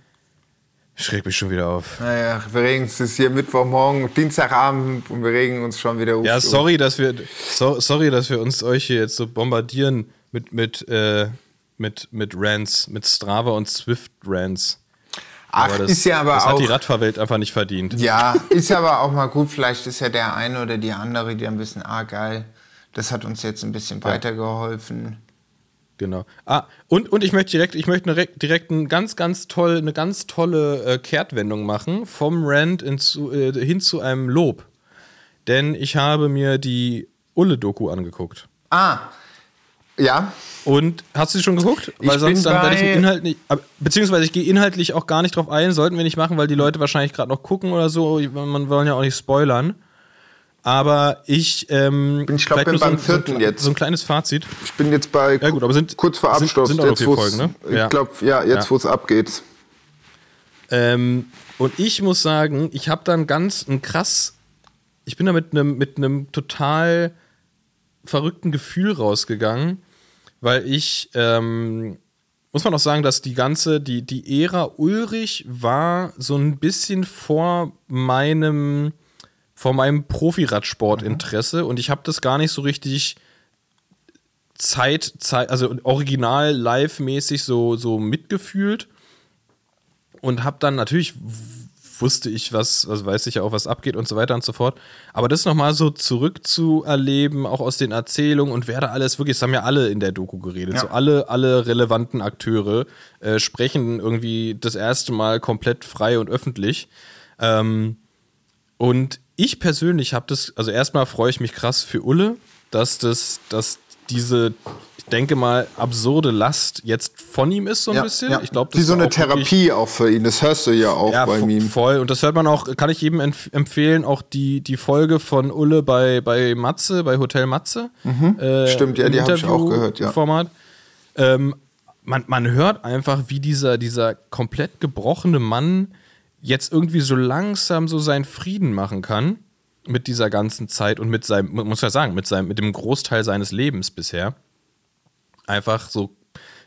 Schräg mich schon wieder auf. Naja, wir regen uns es ist hier Mittwochmorgen, Dienstagabend und wir regen uns schon wieder auf. Ja, sorry, dass wir, so, sorry, dass wir uns euch hier jetzt so bombardieren mit, mit, äh, mit, mit Rants, mit Strava und Swift Rants. Ach, das, ist ja aber das auch. hat die Radfahrwelt einfach nicht verdient. Ja, ist aber auch mal gut. Vielleicht ist ja der eine oder die andere, die ein bisschen, ah, geil, das hat uns jetzt ein bisschen weitergeholfen. Genau. Ah, und, und ich möchte direkt, ich möchte direkt, direkt ein ganz, ganz toll, eine ganz tolle äh, Kehrtwendung machen vom Rant in zu, äh, hin zu einem Lob. Denn ich habe mir die Ulle-Doku angeguckt. Ah, ja, Und hast du sie schon geguckt? Ich Weil sonst bin dann werde ich den Inhalt nicht, beziehungsweise ich gehe inhaltlich auch gar nicht drauf ein, sollten wir nicht machen, weil die Leute wahrscheinlich gerade noch gucken oder so. Man wollen ja auch nicht spoilern. Aber ich, ähm, Bin- ich glaub, vielleicht bin nur so ein- beim vierten so ein, jetzt. So ein kleines Fazit. ich bin jetzt bei Ja, gut, aber sind- kurz vor sind- Abschluss. sind noch jetzt, Folgen, ne? Ich Ja. glaube, ja, jetzt Ja. wo es abgeht. Ähm, und ich muss sagen, ich habe dann ganz ein krass, ich bin da mit einem mit einem total verrückten Gefühl rausgegangen, weil ich ähm, muss man auch sagen, dass die ganze, die, die Ära Ulrich war so ein bisschen vor meinem, vor meinem Profiradsportinteresse und ich habe das gar nicht so richtig Zeit, Zeit also original live-mäßig so, so mitgefühlt und habe dann natürlich wusste ich, was, also weiß ich ja auch, was abgeht und so weiter und so fort. Aber das nochmal so zurückzuerleben, auch aus den Erzählungen und wer da alles, wirklich, das haben ja alle in der Doku geredet, Ja. so alle, alle relevanten Akteure äh, sprechen irgendwie das erste Mal komplett frei und öffentlich. Ähm, und ich persönlich habe das, also erstmal freue ich mich krass für Ulle, dass das, dass diese, ich denke mal, absurde Last jetzt von ihm ist so ein bisschen. Ich glaube, Wie so eine Therapie auch für ihn, das hörst du ja auch ja, bei ihm. voll. Und das hört man auch, kann ich jedem empf empfehlen, auch die, die Folge von Ulle bei, bei Matze, bei Hotel Matze. Äh, Mhm. Stimmt, ja, die hab ich auch gehört, ja. Format. Ähm, man, man hört einfach, wie dieser, dieser komplett gebrochene Mann jetzt irgendwie so langsam so seinen Frieden machen kann mit dieser ganzen Zeit und mit seinem, muss ja sagen, mit seinem, mit dem Großteil seines Lebens bisher. Einfach so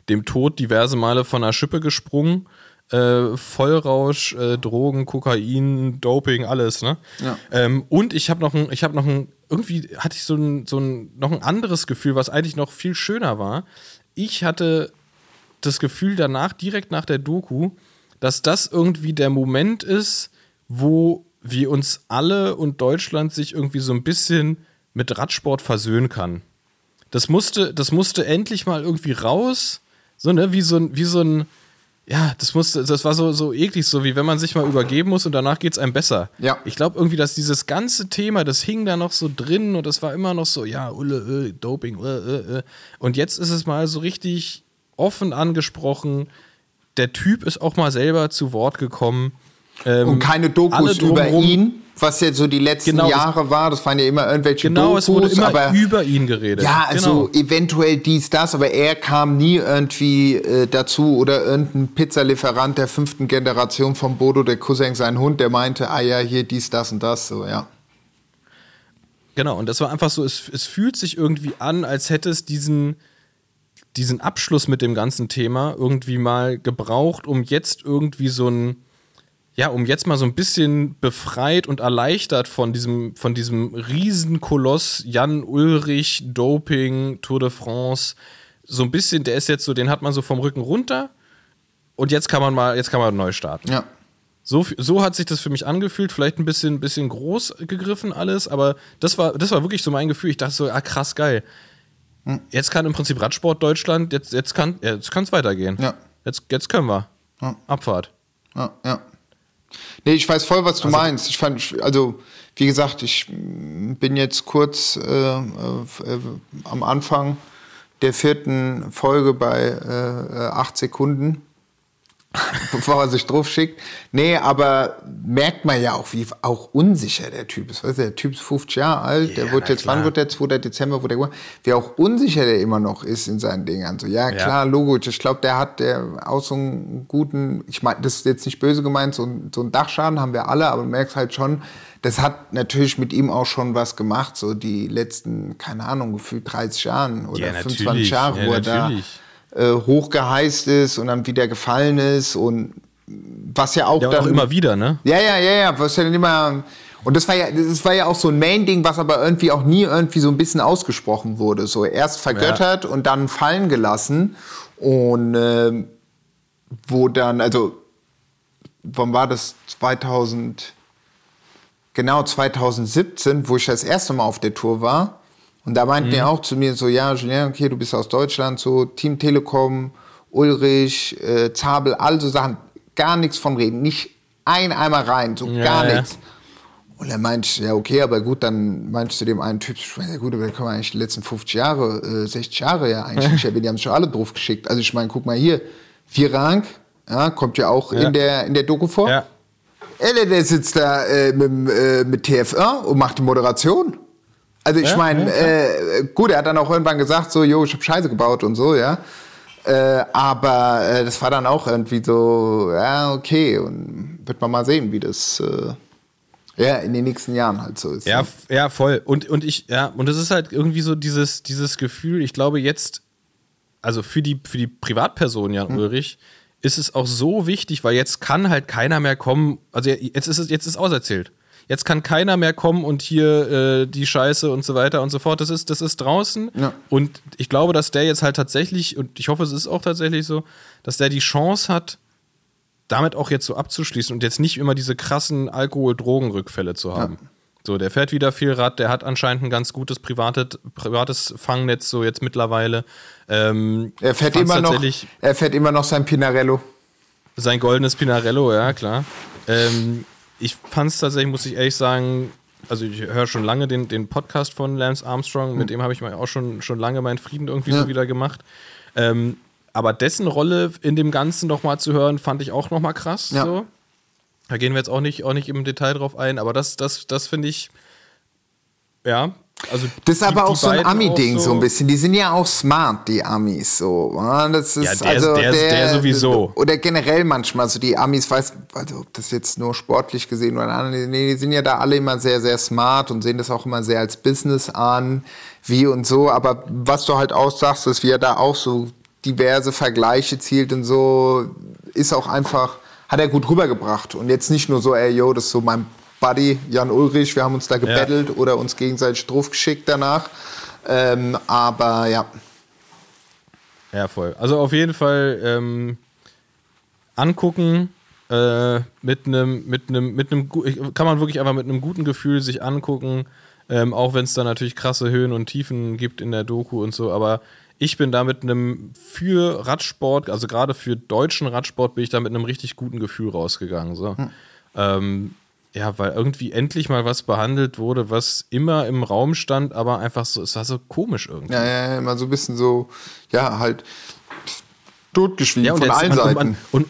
dem Tod diverse Male von der Schippe gesprungen. Äh, Vollrausch, äh, Drogen, Kokain, Doping, alles, ne? Ja. Ähm, und ich habe noch ein, ich habe noch ein, irgendwie hatte ich so ein, so ein, noch ein anderes Gefühl, was eigentlich noch viel schöner war. Ich hatte das Gefühl danach, direkt nach der Doku, dass das irgendwie der Moment ist, wo wir uns alle und Deutschland sich irgendwie so ein bisschen mit Radsport versöhnen kann. Das musste, das musste endlich mal irgendwie raus. So, ne, wie so ein, wie so ein, ja, das musste, das war so, so eklig, so wie wenn man sich mal übergeben muss und danach geht es einem besser. Ja. Ich glaube irgendwie, dass dieses ganze Thema, das hing da noch so drin und das war immer noch so, ja, Ulle, äh, Doping, äh, äh, äh. Und jetzt ist es mal so richtig offen angesprochen. Der Typ ist auch mal selber zu Wort gekommen. Ähm, Und keine Dokus über ihn, was jetzt so die letzten Genau, Jahre war. Das waren ja immer irgendwelche Genau, Dokus, es wurde immer aber über ihn geredet. ja, also genau. eventuell dies, das, aber er kam nie irgendwie äh, dazu oder irgendein Pizzalieferant der fünften Generation von Bodo, der Cousin, sein Hund, der meinte, ah ja, hier dies, das und das, so, ja. Genau, und das war einfach so, es, es fühlt sich irgendwie an, als hätte es diesen, diesen Abschluss mit dem ganzen Thema irgendwie mal gebraucht, um jetzt irgendwie so ein, ja, um jetzt mal so ein bisschen befreit und erleichtert von diesem, von diesem Riesenkoloss Jan Ulrich, Doping, Tour de France, so ein bisschen, der ist jetzt so, den hat man so vom Rücken runter und jetzt kann man mal, jetzt kann man neu starten. Ja. So, so hat sich das für mich angefühlt, vielleicht ein bisschen, bisschen groß gegriffen alles, aber das war, das war wirklich so mein Gefühl. Ich dachte so, ah krass, geil. Hm. Jetzt kann im Prinzip Radsport Deutschland, jetzt, jetzt kann jetzt es weitergehen. Ja. Jetzt, jetzt können wir. Ja. Abfahrt. Ja, ja. Nee, ich weiß voll, was du meinst. Ich fand, also, wie gesagt, ich bin jetzt kurz äh, äh, äh, am Anfang der vierten Folge bei äh, äh, acht Sekunden, (laughs) bevor er sich drauf schickt. Nee, aber merkt man ja auch, wie auch unsicher der Typ ist. Weißt du, der Typ ist 50 Jahre alt, der Ja, wird na jetzt, wann klar. wird der 2. Dezember, wo der, wie auch unsicher der immer noch ist in seinen Dingern. So, ja, Ja. klar, logisch. Ich glaube, der hat der auch so einen guten, ich meine, das ist jetzt nicht böse gemeint, so, so einen Dachschaden haben wir alle, aber du merkst halt schon, das hat natürlich mit ihm auch schon was gemacht, so die letzten, keine Ahnung, gefühlt 30 Jahren oder Ja, 25 natürlich. Jahre, Ja, wo er da natürlich. Äh, hochgeheißt ist und dann wieder gefallen ist und was ja auch Ja, dann auch immer wieder, ne? ja, ja, ja, ja, was ja dann immer. Und das war ja, das war ja auch so ein Main-Ding, was aber irgendwie auch nie irgendwie so ein bisschen ausgesprochen wurde. So erst vergöttert und dann fallen gelassen. Und ähm, wo dann, also, wann war das? 2000, genau 2017, wo ich das erste Mal auf der Tour war. Und da meinten die auch zu mir so, ja, Julien, okay, du bist aus Deutschland, so Team Telekom, Ulrich, äh, Zabel, all so Sachen, gar nichts von reden, nicht ein einmal rein, so Ja, gar ja. nichts. Und dann meinte ich, ja, okay, aber gut, dann meinst du dem einen Typ, ja gut, aber dann können wir eigentlich die letzten 50 Jahre, äh, 60 Jahre ja eigentlich erwähnen, (laughs) die haben es schon alle drauf geschickt. Also ich meine, guck mal hier, Vierang, ja, kommt ja auch Ja. in der, in der Doku vor. Ja. Ey, der, der sitzt da äh, mit, äh, mit TF1 und macht die Moderation. Also ich Ja, meine, ja, äh, gut, er hat dann auch irgendwann gesagt, so, jo, ich hab Scheiße gebaut und so, ja. Äh, aber äh, das war dann auch irgendwie so, ja, okay. Und wird man mal sehen, wie das äh, ja, in den nächsten Jahren halt so ist. Ja, ne? ja, voll. Und, und ich, ja, und es ist halt irgendwie so dieses, dieses Gefühl, ich glaube, jetzt also für die, für die Privatperson Jan Ulrich, ist es auch so wichtig, weil jetzt kann halt keiner mehr kommen, also jetzt ist es, jetzt ist auserzählt. Jetzt kann keiner mehr kommen und hier äh, die Scheiße und so weiter und so fort. Das ist, das ist draußen. Ja. Und ich glaube, dass der jetzt halt tatsächlich, und ich hoffe, es ist auch tatsächlich so, dass der die Chance hat, damit auch jetzt so abzuschließen und jetzt nicht immer diese krassen Alkohol-Drogen-Rückfälle zu haben. So, der fährt wieder viel Rad, der hat anscheinend ein ganz gutes privates, privates Fangnetz, so jetzt mittlerweile. Ähm, Er fährt, immer noch, er fährt immer noch sein Pinarello. sein goldenes Pinarello, ja, klar. Ähm, ich fand es tatsächlich, muss ich ehrlich sagen, also ich höre schon lange den, den Podcast von Lance Armstrong, mit dem habe ich mal auch schon, schon lange meinen Frieden irgendwie Ja. so wieder gemacht. Ähm, aber dessen Rolle in dem Ganzen nochmal zu hören, fand ich auch nochmal krass. Ja. So. Da gehen wir jetzt auch nicht, auch nicht im Detail drauf ein, aber das, das, das finde ich, ja. Also Das ist die- aber auch so ein Ami-Ding auch so ein bisschen. Die sind ja auch smart, die Amis. So. Das ist Ja, der- also der- der sowieso. Oder generell manchmal so die Amis, weiß, also ob das jetzt nur sportlich gesehen oder andere, nee, die sind ja da alle immer sehr, sehr smart und sehen das auch immer sehr als Business an, wie und so. Aber was du halt auch sagst, ist, wie er da auch so diverse Vergleiche zielt und so, ist auch einfach, hat er gut rübergebracht. Und jetzt nicht nur so, ey, yo, das ist so mein Buddy Jan Ulrich, wir haben uns da gebettelt oder uns gegenseitig draufgeschickt danach. Ähm, aber ja, Ja, voll. Also auf jeden Fall ähm, angucken äh, mit einem mit einem mit einem kann man wirklich einfach mit einem guten Gefühl sich angucken, ähm, auch wenn es da natürlich krasse Höhen und Tiefen gibt in der Doku und so. Aber ich bin da mit einem für Radsport, also gerade für deutschen Radsport, bin ich da mit einem richtig guten Gefühl rausgegangen. So. Ähm, ja, weil irgendwie endlich mal was behandelt wurde, was immer im Raum stand, aber einfach so, es war so komisch irgendwie. ja, ja, ja, immer so ein bisschen so, ja, halt totgeschwiegen Ja, von allen und, Seiten. man, und,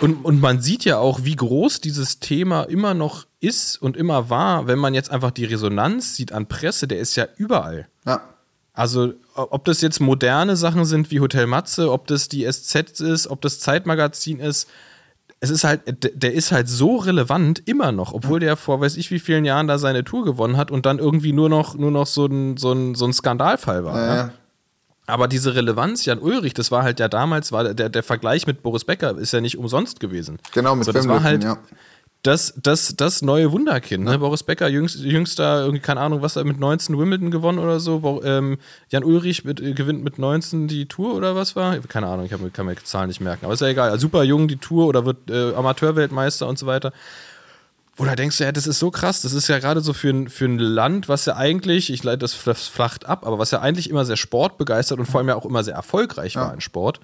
und, und man sieht ja auch, wie groß dieses Thema immer noch ist und immer war, wenn man jetzt einfach die Resonanz sieht an Presse, der ist ja überall. ja. Also, ob das jetzt moderne Sachen sind wie Hotel Matze, ob das die SZ ist, ob das Zeitmagazin ist, es ist halt, der ist halt so relevant immer noch, obwohl der vor weiß ich wie vielen Jahren da seine Tour gewonnen hat und dann irgendwie nur noch, nur noch so ein, so ein, so ein Skandalfall war. Ja, ja. Aber diese Relevanz, Jan Ulrich, das war halt ja damals, war der, der Vergleich mit Boris Becker ist ja nicht umsonst gewesen. Genau, mit so, das war halt ja. Das, das, das neue Wunderkind. Ne? Boris Becker, jüngst, jüngster, irgendwie, keine Ahnung, was er mit 19 Wimbledon gewonnen oder so. Bo, ähm, Jan Ulrich mit, äh, gewinnt mit 19 die Tour oder was war? Keine Ahnung, ich hab, kann mir die Zahlen nicht merken. Aber ist ja egal. Also super jung die Tour oder wird äh, Amateurweltmeister und so weiter. Oder denkst du, ja, das ist so krass, das ist ja gerade so für ein, für ein Land, was ja eigentlich, ich leite das, das flacht ab, aber was ja eigentlich immer sehr sportbegeistert und vor allem ja auch immer sehr erfolgreich war in Sport,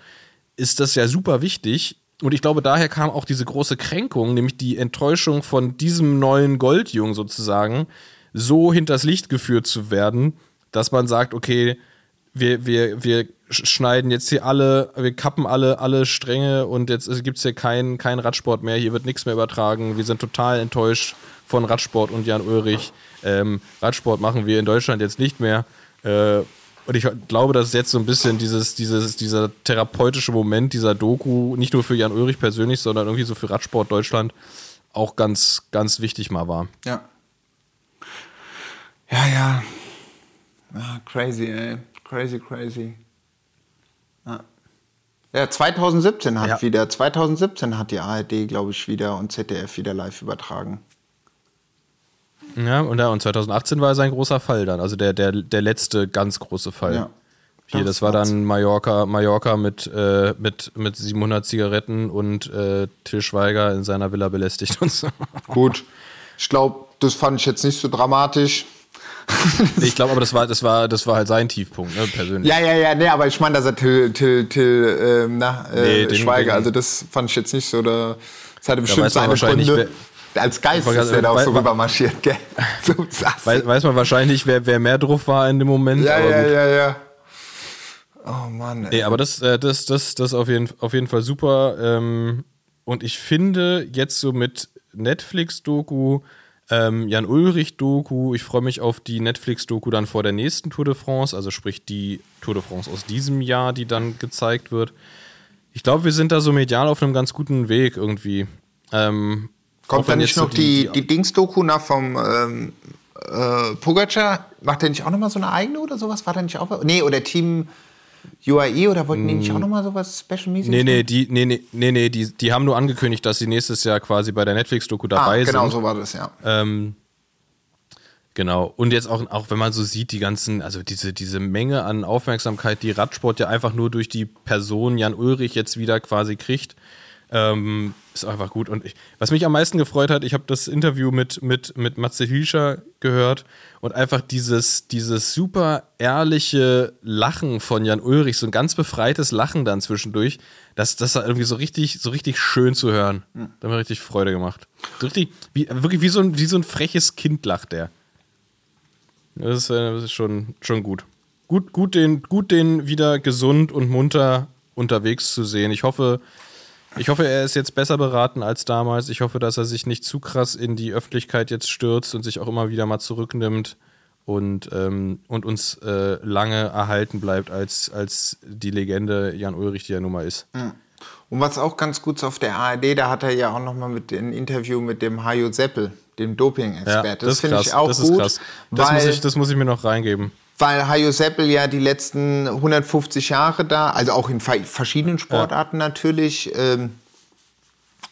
ist das ja super wichtig. Und ich glaube, daher kam auch diese große Kränkung, nämlich die Enttäuschung von diesem neuen Goldjungen sozusagen, so hinters Licht geführt zu werden, dass man sagt, okay, wir, wir, wir sch- schneiden jetzt hier alle, wir kappen alle, alle Stränge und jetzt gibt es hier keinen kein Radsport mehr, hier wird nichts mehr übertragen. Wir sind total enttäuscht von Radsport und Jan Ulrich. Ähm, Radsport machen wir in Deutschland jetzt nicht mehr. Äh, und ich glaube, dass jetzt so ein bisschen dieses, dieses, dieser therapeutische Moment dieser Doku, nicht nur für Jan Ulrich persönlich, sondern irgendwie so für Radsport Deutschland auch ganz, ganz wichtig mal war. Ja. Ja, ja. Ja, crazy, ey. Crazy, crazy. Ja. Ja, 2017 hat Ja. wieder, 2017 hat die ARD, glaube ich, wieder und ZDF wieder live übertragen. Ja, und, ja, und 2018 war sein großer Fall dann, also der, der, der letzte ganz große Fall. Ja. Hier, das, war dann Mallorca, Mallorca mit, äh, mit, mit 700 Zigaretten und äh, Till Schweiger in seiner Villa belästigt und so. (laughs) Gut. Ich glaube, das fand ich jetzt nicht so dramatisch. (laughs) Ich glaube aber, das war, das, war, das war halt sein Tiefpunkt, ne, persönlich. Ja, ja, ja, nee, aber ich meine, dass er Till, Till, Till ähm, na, äh, Nee, Schweiger, den- also das fand ich jetzt nicht so, da, das hatte bestimmt seine Gründe. Als Geist ist gerade- er da auch so rüber marschiert, gell? (laughs) So Weiß, weiß man wahrscheinlich, wer, wer mehr drauf war in dem Moment. Ja, ja, ja, ja. Oh Mann. Ey. Nee, aber das, äh, das, das, das auf, jeden, auf jeden Fall super. Ähm, und ich finde jetzt so mit Netflix-Doku, ähm, Jan Ulrich-Doku, ich freue mich auf die Netflix-Doku dann vor der nächsten Tour de France, also sprich die Tour de France aus diesem Jahr, die dann gezeigt wird. Ich glaube, wir sind da so medial auf einem ganz guten Weg irgendwie. Ähm, Kommt da nicht noch die, die, Dings-Doku nach vom ähm, äh, Pogacar? Macht der nicht auch nochmal so eine eigene oder sowas? War der nicht auch? Nee, oder Team, UAE oder wollten die nicht auch nochmal sowas Special-mäßiges Nee, nee, die, nee, nee, nee, nee die, die haben nur angekündigt, dass sie nächstes Jahr quasi bei der Netflix-Doku dabei ah, genau sind. so war das, ja. Ähm, genau. Und jetzt auch, auch wenn man so sieht, die ganzen, also diese, diese Menge an Aufmerksamkeit, die Radsport ja einfach nur durch die Person Jan Ulrich jetzt wieder quasi kriegt, ähm, ist einfach gut. Und ich, was mich am meisten gefreut hat, ich habe das Interview mit, mit, mit Matze Hilscher gehört und einfach dieses, dieses super ehrliche Lachen von Jan Ulrich, so ein ganz befreites Lachen dann zwischendurch, das, das war irgendwie so richtig, so richtig schön zu hören. Da hat mir richtig Freude gemacht. So richtig, wie, wirklich wie so, ein, wie so ein freches Kind lacht der. Das ist, äh, das ist schon, schon gut. Gut, gut den, gut, den wieder gesund und munter unterwegs zu sehen. Ich hoffe, ich hoffe, er ist jetzt besser beraten als damals. Ich hoffe, dass er sich nicht zu krass in die Öffentlichkeit jetzt stürzt und sich auch immer wieder mal zurücknimmt und, ähm, und uns äh, lange erhalten bleibt als, als die Legende Jan Ulrich, die er nun mal ist. Und was auch ganz gut ist auf der ARD, da hat er ja auch nochmal mit ein Interview mit dem Hajo Seppel, dem Doping-Expert. das ist finde ich auch das gut. Ist krass. Das, muss ich, das muss ich mir noch reingeben. Weil Hajo Seppel ja die letzten 150 Jahre da, also auch in ver- verschiedenen Sportarten natürlich, ähm,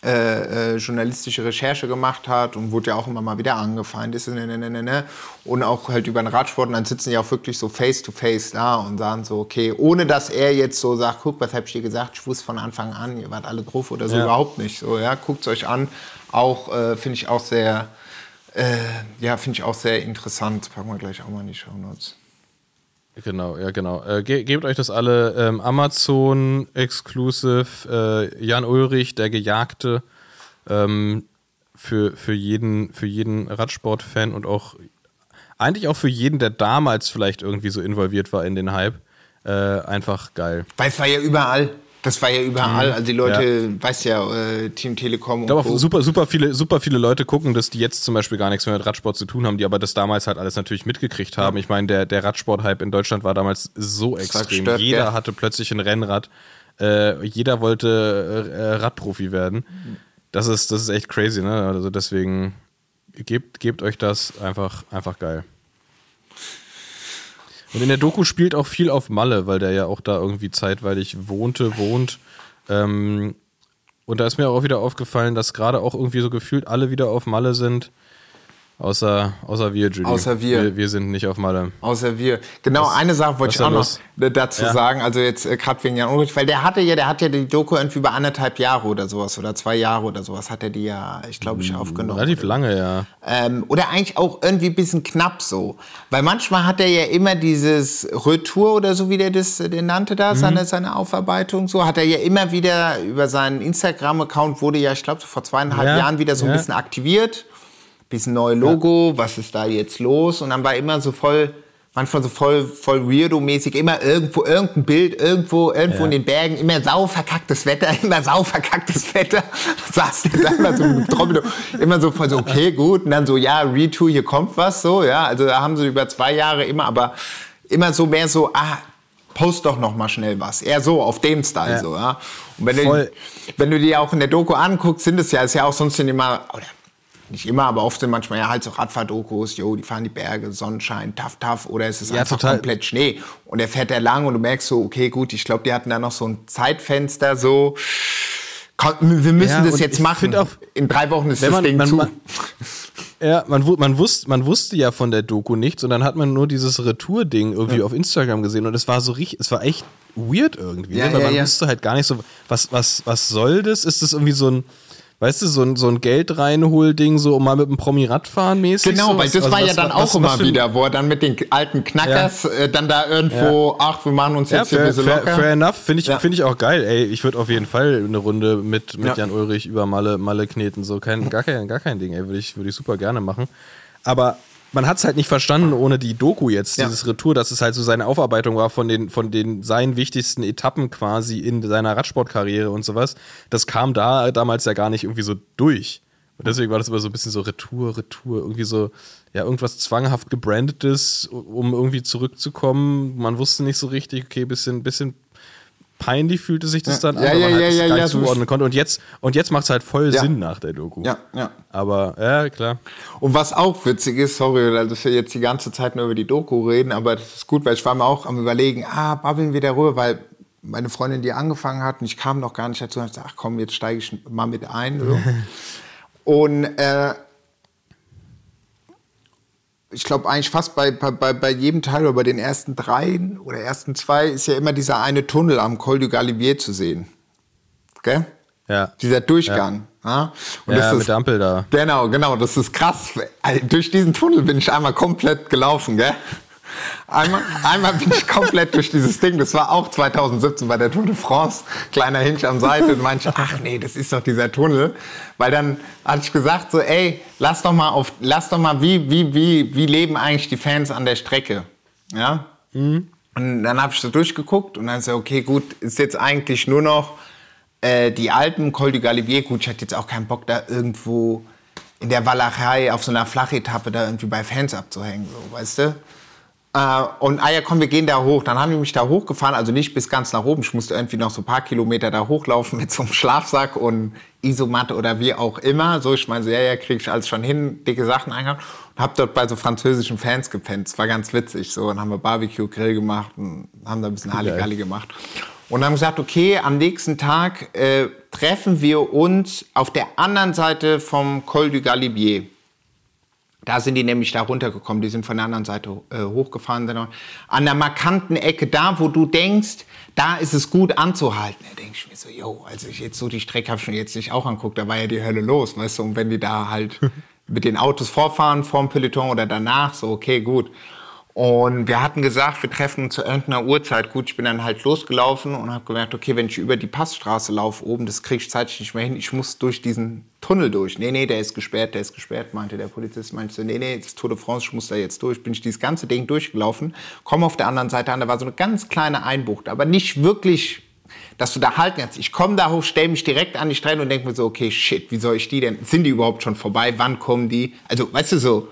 äh, äh, journalistische Recherche gemacht hat und wurde ja auch immer mal wieder angefeindet. Ne, ne, ne, ne, ne. und auch halt über den Radsport. Und dann sitzen die auch wirklich so face to face da und sagen so, okay, ohne dass er jetzt so sagt, guck, was hab ich dir gesagt, ich wusste von Anfang an, ihr wart alle drauf oder so, Ja. überhaupt nicht, so, ja, guckt's euch an, auch, äh, finde ich auch sehr, äh, ja, finde ich auch sehr interessant, packen wir gleich auch mal in die Show Notes. Genau, ja, genau. Äh, ge gebt euch das alle. Ähm, Amazon Exclusive, äh, Jan Ulrich, der Gejagte, ähm, für, für jeden, für jeden Radsport-Fan und auch eigentlich auch für jeden, der damals vielleicht irgendwie so involviert war in den Hype. Äh, einfach geil. Weil es war ja überall. Das war ja überall. Also die Leute, Ja. weiß ja, äh, Team Telekom und Ich glaube super, super viele, super viele Leute gucken, dass die jetzt zum Beispiel gar nichts mehr mit Radsport zu tun haben, die aber das damals halt alles natürlich mitgekriegt haben. Ich meine, der, der Radsport-Hype in Deutschland war damals so war extrem. gestört, jeder gell? hatte plötzlich ein Rennrad. Äh, jeder wollte äh, Radprofi werden. Das ist, das ist echt crazy, ne? Also deswegen gebt, gebt euch das einfach, einfach geil. Und in der Doku spielt auch viel auf Malle, weil der ja auch da irgendwie zeitweilig wohnte, wohnt. Ähm, und da ist mir auch wieder aufgefallen, dass gerade auch irgendwie so gefühlt alle wieder auf Malle sind. Außer, außer wir, Julie. Außer wir. wir. Wir sind nicht auf Malle. Außer wir. Genau, eine Sache wollte was ich auch noch da dazu Ja. sagen. Also jetzt äh, gerade wegen Jan Ulrich, weil der hatte ja, der hat ja die Doku irgendwie über anderthalb Jahre oder sowas oder zwei Jahre oder sowas hat er die ja, ich glaube, ich aufgenommen. Relativ lange, ja. Ähm, oder eigentlich auch irgendwie ein bisschen knapp so. Weil manchmal hat er ja immer dieses Retour oder so, wie der das äh, den nannte da, seine, seine Aufarbeitung so, hat er ja immer wieder über seinen Instagram-Account wurde ja, ich glaube, so vor zweieinhalb Ja, Jahren wieder so ein ja. bisschen aktiviert. Bisschen neue Logo, was ist da jetzt los? Und dann war immer so voll, manchmal so voll, voll weirdo-mäßig, immer irgendwo, irgendein Bild, irgendwo, irgendwo Ja. in den Bergen, immer sau verkacktes Wetter, (laughs) immer sau verkacktes Wetter. (laughs) Saß da immer so mit Trommel, immer so voll so, okay, gut. Und dann so, ja, Retour, hier kommt was, so, ja. Also da haben sie über zwei Jahre immer, aber immer so mehr so, ah, post doch noch mal schnell was. Eher so, auf dem Style Ja. so, ja. Und wenn Voll. du, wenn du die auch in der Doku anguckst, sind es ja, ist ja auch sonst immer, oder nicht immer, aber oft sind manchmal ja halt so Radfahrdokus, jo, die fahren die Berge, Sonnenschein, tough, tough, oder es ist Ja, einfach total. komplett Schnee. Und er fährt da lang und du merkst so, okay, gut, ich glaube, die hatten da noch so ein Zeitfenster, so, komm, wir müssen Ja, das jetzt machen. auch, in drei Wochen ist das man- Ding man- zu. man- Ja, man, man, wusste, man wusste ja von der Doku nichts und dann hat man nur dieses Retour-Ding irgendwie auf Instagram gesehen und es war so richtig, es war echt weird irgendwie, Ja, ne? weil ja, man ja. wusste halt gar nicht so, was, was, was soll das? Ist das irgendwie so ein, weißt du, so ein, so ein Geld reinhol-Ding, so um mal mit dem Promi Radfahren mäßig? Genau, so? weil das also war ja dann was- auch was immer wieder, wo er dann mit den alten Knackers äh, dann da irgendwo, ach, wir machen uns Ja, jetzt hier ein fair, bisschen fair, locker. fair enough, finde ich, Ja. find ich auch geil. Ey, ich würde auf jeden Fall eine Runde mit, mit Ja. Jan Ulrich über Malle, Malle kneten. So kein, gar, kein, gar kein Ding, ey. Würde ich, würd ich super gerne machen. Aber man hat es halt nicht verstanden ohne die Doku jetzt, Ja. dieses Retour, dass es halt so seine Aufarbeitung war von den, von den seinen wichtigsten Etappen quasi in seiner Radsportkarriere und sowas. Das kam da damals ja gar nicht irgendwie so durch. Und deswegen war das immer so ein bisschen so Retour, Retour, irgendwie so, ja, irgendwas zwanghaft gebrandetes, um irgendwie zurückzukommen. Man wusste nicht so richtig, okay, bisschen, bisschen peinlich fühlte sich das Ja. dann an, ja, weil man ja, halt ja, gar nicht so zuordnen konnte. Und jetzt, und jetzt macht es halt voll. Sinn nach der Doku. Ja, ja. Aber, ja, klar. Und was auch witzig ist, sorry, dass wir jetzt die ganze Zeit nur über die Doku reden, aber das ist gut, weil ich war mir auch am überlegen, ah, babbeln wir darüber, weil meine Freundin, die angefangen hat, und ich kam noch gar nicht dazu, und ich dachte, ach komm, jetzt steige ich mal mit ein. So. (laughs) und äh, ich glaube eigentlich fast bei, bei, bei jedem Teil oder bei den ersten dreien oder ersten zwei ist ja immer dieser eine Tunnel am Col du Galibier zu sehen. Gell? Ja. Dieser Durchgang. Ja, Und Ja, das mit ist- der Ampel da. Genau, genau, das ist krass. Also, Durch diesen Tunnel bin ich einmal komplett gelaufen, gell? Einmal, einmal bin ich komplett durch dieses Ding. Das war auch 2017 bei der Tour de France. Kleiner Hinch am Seite. Und ich, ach nee, das ist doch dieser Tunnel. Weil dann hatte ich gesagt so, ey, lass doch mal auf, lass doch mal, wie, wie, wie, wie leben eigentlich die Fans an der Strecke? Ja? Und dann habe ich so durchgeguckt und dann so, okay, gut, ist jetzt eigentlich nur noch äh, die Alpen, Col du Galibier. Gut, ich hatte jetzt auch keinen Bock, da irgendwo in der Walachei auf so einer Flachetappe da irgendwie bei Fans abzuhängen, so, weißt du? Äh, und ah ja, komm, wir gehen da hoch. Dann haben die mich da hochgefahren, also nicht bis ganz nach oben. Ich musste irgendwie noch so ein paar Kilometer da hochlaufen mit so einem Schlafsack und Isomatte oder wie auch immer. So, ich meine, so, ja, ja, krieg ich alles schon hin, dicke Sachen eingehauen. Und hab dort bei so französischen Fans gepennt. Das war ganz witzig. So, und haben wir Barbecue-Grill gemacht und haben da ein bisschen Halligalli gemacht. Und haben gesagt, okay, am nächsten Tag äh, treffen wir uns auf der anderen Seite vom Col du Galibier. Da sind die nämlich da runtergekommen. Die sind von der anderen Seite äh, hochgefahren. An der markanten Ecke, da wo du denkst, da ist es gut anzuhalten. Da denke ich mir so, yo, also ich jetzt so die Strecke habe ich mir jetzt nicht auch anguckt, da war ja die Hölle los, weißt du. Und wenn die da halt (laughs) mit den Autos vorfahren, vorm Peloton oder danach, so okay, gut. Und wir hatten gesagt, wir treffen uns zu irgendeiner Uhrzeit. Gut, ich bin dann halt losgelaufen und habe gemerkt, okay, wenn ich über die Passstraße laufe oben, das kriege ich zeitlich nicht mehr hin. Ich muss durch diesen Tunnel durch. Nee, nee, der ist gesperrt, der ist gesperrt, meinte der Polizist. Meinte so, nee, nee, das Tour de France, ich muss da jetzt durch. Bin ich dieses ganze Ding durchgelaufen, komme auf der anderen Seite an, da war so eine ganz kleine Einbucht, aber nicht wirklich dass du da halten kannst. Ich komme da hoch, stelle mich direkt an die Strecke und denke mir so, okay, shit, wie soll ich die denn? Sind die überhaupt schon vorbei? Wann kommen die? Also, weißt du so,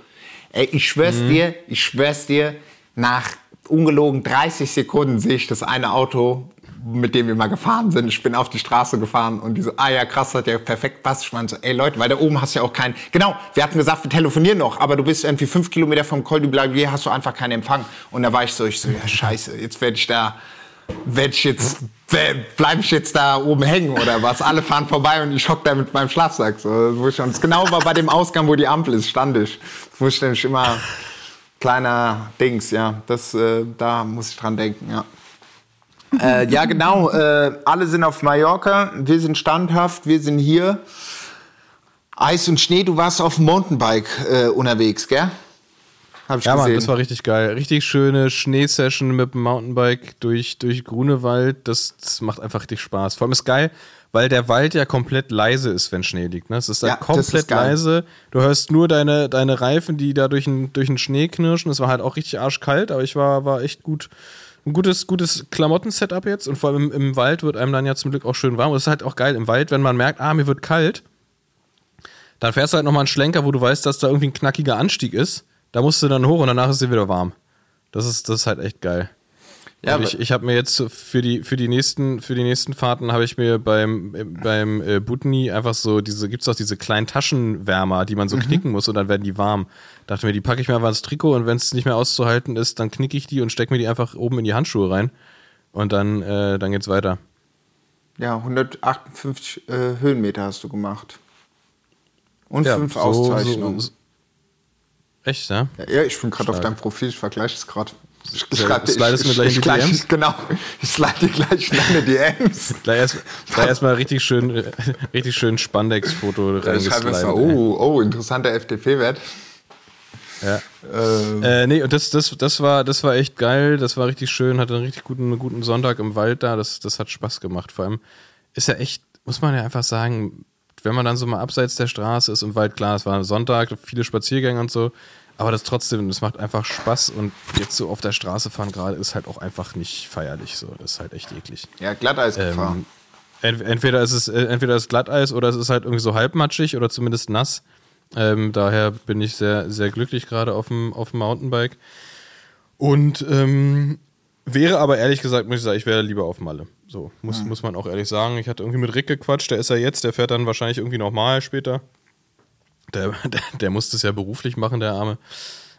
ey, ich schwör's dir, ich schwör's dir, nach ungelogen 30 Sekunden sehe ich das eine Auto, mit dem wir mal gefahren sind. Ich bin auf die Straße gefahren und die so, ah ja, krass, hat ja perfekt passt. Ich meine so, ey Leute, weil da oben hast du ja auch keinen, genau, wir hatten gesagt, wir telefonieren noch, aber du bist irgendwie fünf Kilometer vom Col du Blavier, hast du einfach keinen Empfang. Und da war ich so, ich so, ja scheiße, jetzt werde ich da, werde ich jetzt, bleibe ich jetzt da oben hängen oder was? Alle fahren vorbei und ich hock da mit meinem Schlafsack. So, wo ich, und es genau war bei dem Ausgang, wo die Ampel ist, stand ich. Wo ich nämlich immer, kleiner Dings, ja, das, äh, da muss ich dran denken, ja. Äh, ja, genau. Äh, alle sind auf Mallorca. Wir sind standhaft. Wir sind hier. Eis und Schnee. Du warst auf dem Mountainbike äh, unterwegs, gell? Hab ich Ja, Mann, gesehen. das war richtig geil. Richtig schöne Schneesession mit dem Mountainbike durch, durch Grunewald. Das, das macht einfach richtig Spaß. Vor allem ist geil, weil der Wald ja komplett leise ist, wenn Schnee liegt. Ne? Es ist Ja, halt das komplett ist leise. Du hörst nur deine, deine Reifen, die da durch den, durch den Schnee knirschen. Es war halt auch richtig arschkalt, aber ich war, war echt gut. Ein gutes, gutes Klamotten-Setup jetzt und vor allem im, im Wald wird einem dann ja zum Glück auch schön warm. Und es ist halt auch geil im Wald, wenn man merkt, ah, mir wird kalt, dann fährst du halt nochmal einen Schlenker, wo du weißt, dass da irgendwie ein knackiger Anstieg ist. Da musst du dann hoch und danach ist dir wieder warm. Das ist, das ist halt echt geil. Ja, ich, ich habe mir jetzt für die, für die nächsten, für die nächsten Fahrten habe ich mir beim, beim äh, Butni einfach so diese, gibt's auch diese kleinen Taschenwärmer, die man Mhm. so knicken muss und dann werden die warm. Dachte mir, die packe ich mir einfach ins Trikot und wenn es nicht mehr auszuhalten ist, dann knicke ich die und stecke mir die einfach oben in die Handschuhe rein. Und dann, äh, dann geht's weiter. Ja, 158 äh, Höhenmeter hast du gemacht. Und Ja, fünf so- Auszeichnungen. so- Echt, ja? Ja, ja, ich bin gerade auf deinem Profil, ich vergleiche es gerade. Ich, ich, schreib slidest ich, mir gleich ich, in die gleich- DMs? (laughs) Genau, ich slide dir gleich in deine DMs. (laughs) Gleich erst- gleich erstmal richtig schön, äh, richtig schön Spandex-Foto Ich mal, oh, oh, interessanter FDP-Wert. Ja. Ähm, Äh, nee, und das, das, das, war, das war echt geil, das war richtig schön, hatte einen richtig guten, guten Sonntag im Wald da, das, das hat Spaß gemacht. Vor allem ist ja echt, muss man ja einfach sagen, wenn man dann so mal abseits der Straße ist im Wald, klar, es war ein Sonntag, viele Spaziergänge und so, aber das trotzdem, das macht einfach Spaß und jetzt so auf der Straße fahren gerade ist halt auch einfach nicht feierlich so, das ist halt echt eklig. ja, Glatteisgefahr. Ähm, ent entweder ist es äh, entweder ist Glatteis oder es ist halt irgendwie so halbmatschig oder zumindest nass. Ähm, daher bin ich sehr, sehr glücklich gerade auf dem, auf dem Mountainbike. Und ähm, wäre aber ehrlich gesagt, muss ich sagen, ich wäre lieber auf Malle. So, muss, muss man auch ehrlich sagen. Ich hatte irgendwie mit Rick gequatscht, der ist ja jetzt, der fährt dann wahrscheinlich irgendwie nochmal später. Der, (laughs) der, der muss das ja beruflich machen, der Arme.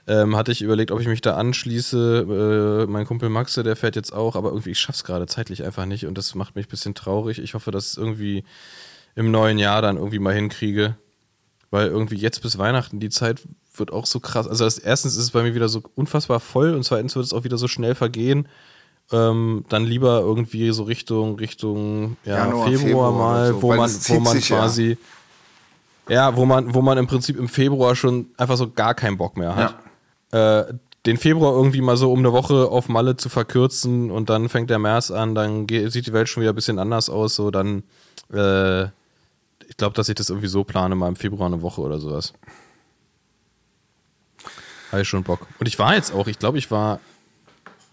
Ähm, hatte ich überlegt, ob ich mich da anschließe. Äh, mein Kumpel Maxe, der fährt jetzt auch, aber irgendwie, ich schaff's gerade zeitlich einfach nicht und das macht mich ein bisschen traurig. Ich hoffe, dass ich es irgendwie im neuen Jahr dann irgendwie mal hinkriege. Weil irgendwie jetzt bis Weihnachten die Zeit wird auch so krass. Also erstens ist es bei mir wieder so unfassbar voll und zweitens wird es auch wieder so schnell vergehen. Ähm, dann lieber irgendwie so Richtung Richtung ja, Januar, Februar, Februar mal, so, wo man, wo man sich ja. quasi ja, wo man, wo man im Prinzip im Februar schon einfach so gar keinen Bock mehr hat. Äh, den Februar irgendwie mal so um eine Woche auf Malle zu verkürzen und dann fängt der März an, dann geht, sieht die Welt schon wieder ein bisschen anders aus. So dann, äh, ich glaube, dass ich das irgendwie so plane, mal im Februar eine Woche oder sowas. Habe ich schon Bock. Und ich war jetzt auch, ich glaube, ich war.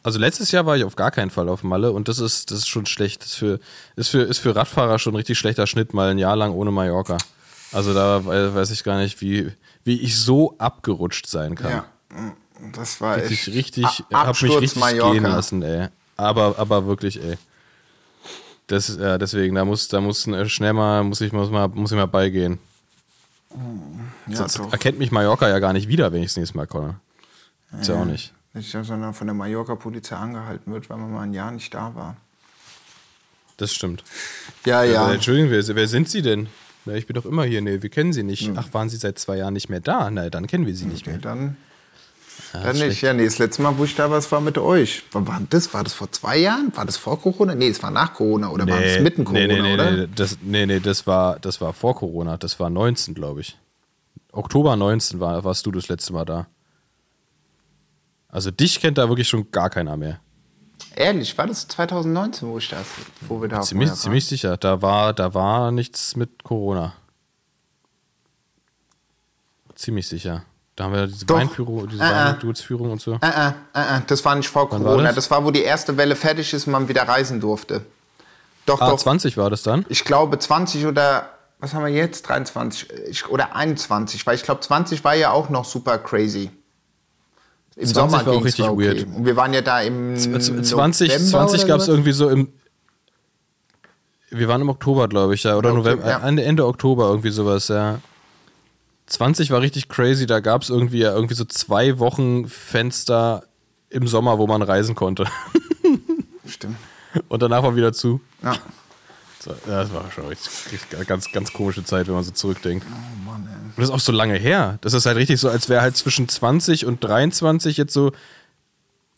Also letztes Jahr war ich auf gar keinen Fall auf Malle und das ist, das ist schon schlecht. Das ist für, ist, für, ist für Radfahrer schon ein richtig schlechter Schnitt, mal ein Jahr lang ohne Mallorca. Also da we- weiß ich gar nicht, wie, wie ich so abgerutscht sein kann. Ja, das war Richtig, echt. richtig, A- hab mich richtig Mallorca. gehen lassen, ey. Aber, aber wirklich, ey. Das, ja, deswegen, da muss, da muss äh, schnell mal, muss ich, muss mal, muss ich mal beigehen. Ja, Sonst doch. erkennt mich Mallorca ja gar nicht wieder, wenn ich das nächste Mal komme. Ist ja auch nicht. Nicht, sondern von der Mallorca-Polizei angehalten wird, weil man mal ein Jahr nicht da war. Das stimmt. Ja, ja. Aber Entschuldigung, wer, wer sind Sie denn? Na, ich bin doch immer hier. Nee, wir kennen Sie nicht. Ach, waren Sie seit zwei Jahren nicht mehr da? Na, dann kennen wir Sie nicht Okay, mehr. dann, Ja, dann ist nicht. Ja, nee, das letzte Mal, wo ich da war, das war mit euch. War das? War das vor zwei Jahren? War das vor Corona? Nee, es war nach Corona oder war das mitten Corona, nee, nee, oder? Nee, das, nee, nee, das war, das war vor Corona. Das war 19, glaube ich. Oktober 19 war, warst du das letzte Mal da. Also dich kennt da wirklich schon gar keiner mehr. Ehrlich, war das 2019, wo ich das, wo wir da Ziemlich, Mallorca ziemlich sicher. Da war, da war nichts mit Corona. Ziemlich sicher. Da haben wir diese Doch. Weinführung, diese Äh, äh. Weindutzführung und so. Äh, äh, das war nicht vor Wann Corona. das? das? war, wo die erste Welle fertig ist und man wieder reisen durfte. Doch, Ah, doch. 20 war das dann? Ich glaube 20 oder was haben wir jetzt? 23 ich, oder 21, weil ich glaube 20 war ja auch noch super crazy. Im 20 Sommer war auch richtig okay. weird. Und wir waren ja da im 20, November 20 oder gab es irgendwie so im. Wir waren im Oktober, glaube ich, ja. Oder okay, November, ja. Ende, Ende Oktober, irgendwie sowas, ja. 20 war richtig crazy, da gab es irgendwie ja irgendwie so zwei Wochen Fenster im Sommer, wo man reisen konnte. (laughs) Stimmt. Und danach war wieder zu. Ja. So, das war schon richtig, richtig ganz, ganz komische Zeit, wenn man so zurückdenkt. Oh Mann, ey. Und das ist auch so lange her. Das ist halt richtig so, als wäre halt zwischen 20 und 23 jetzt so.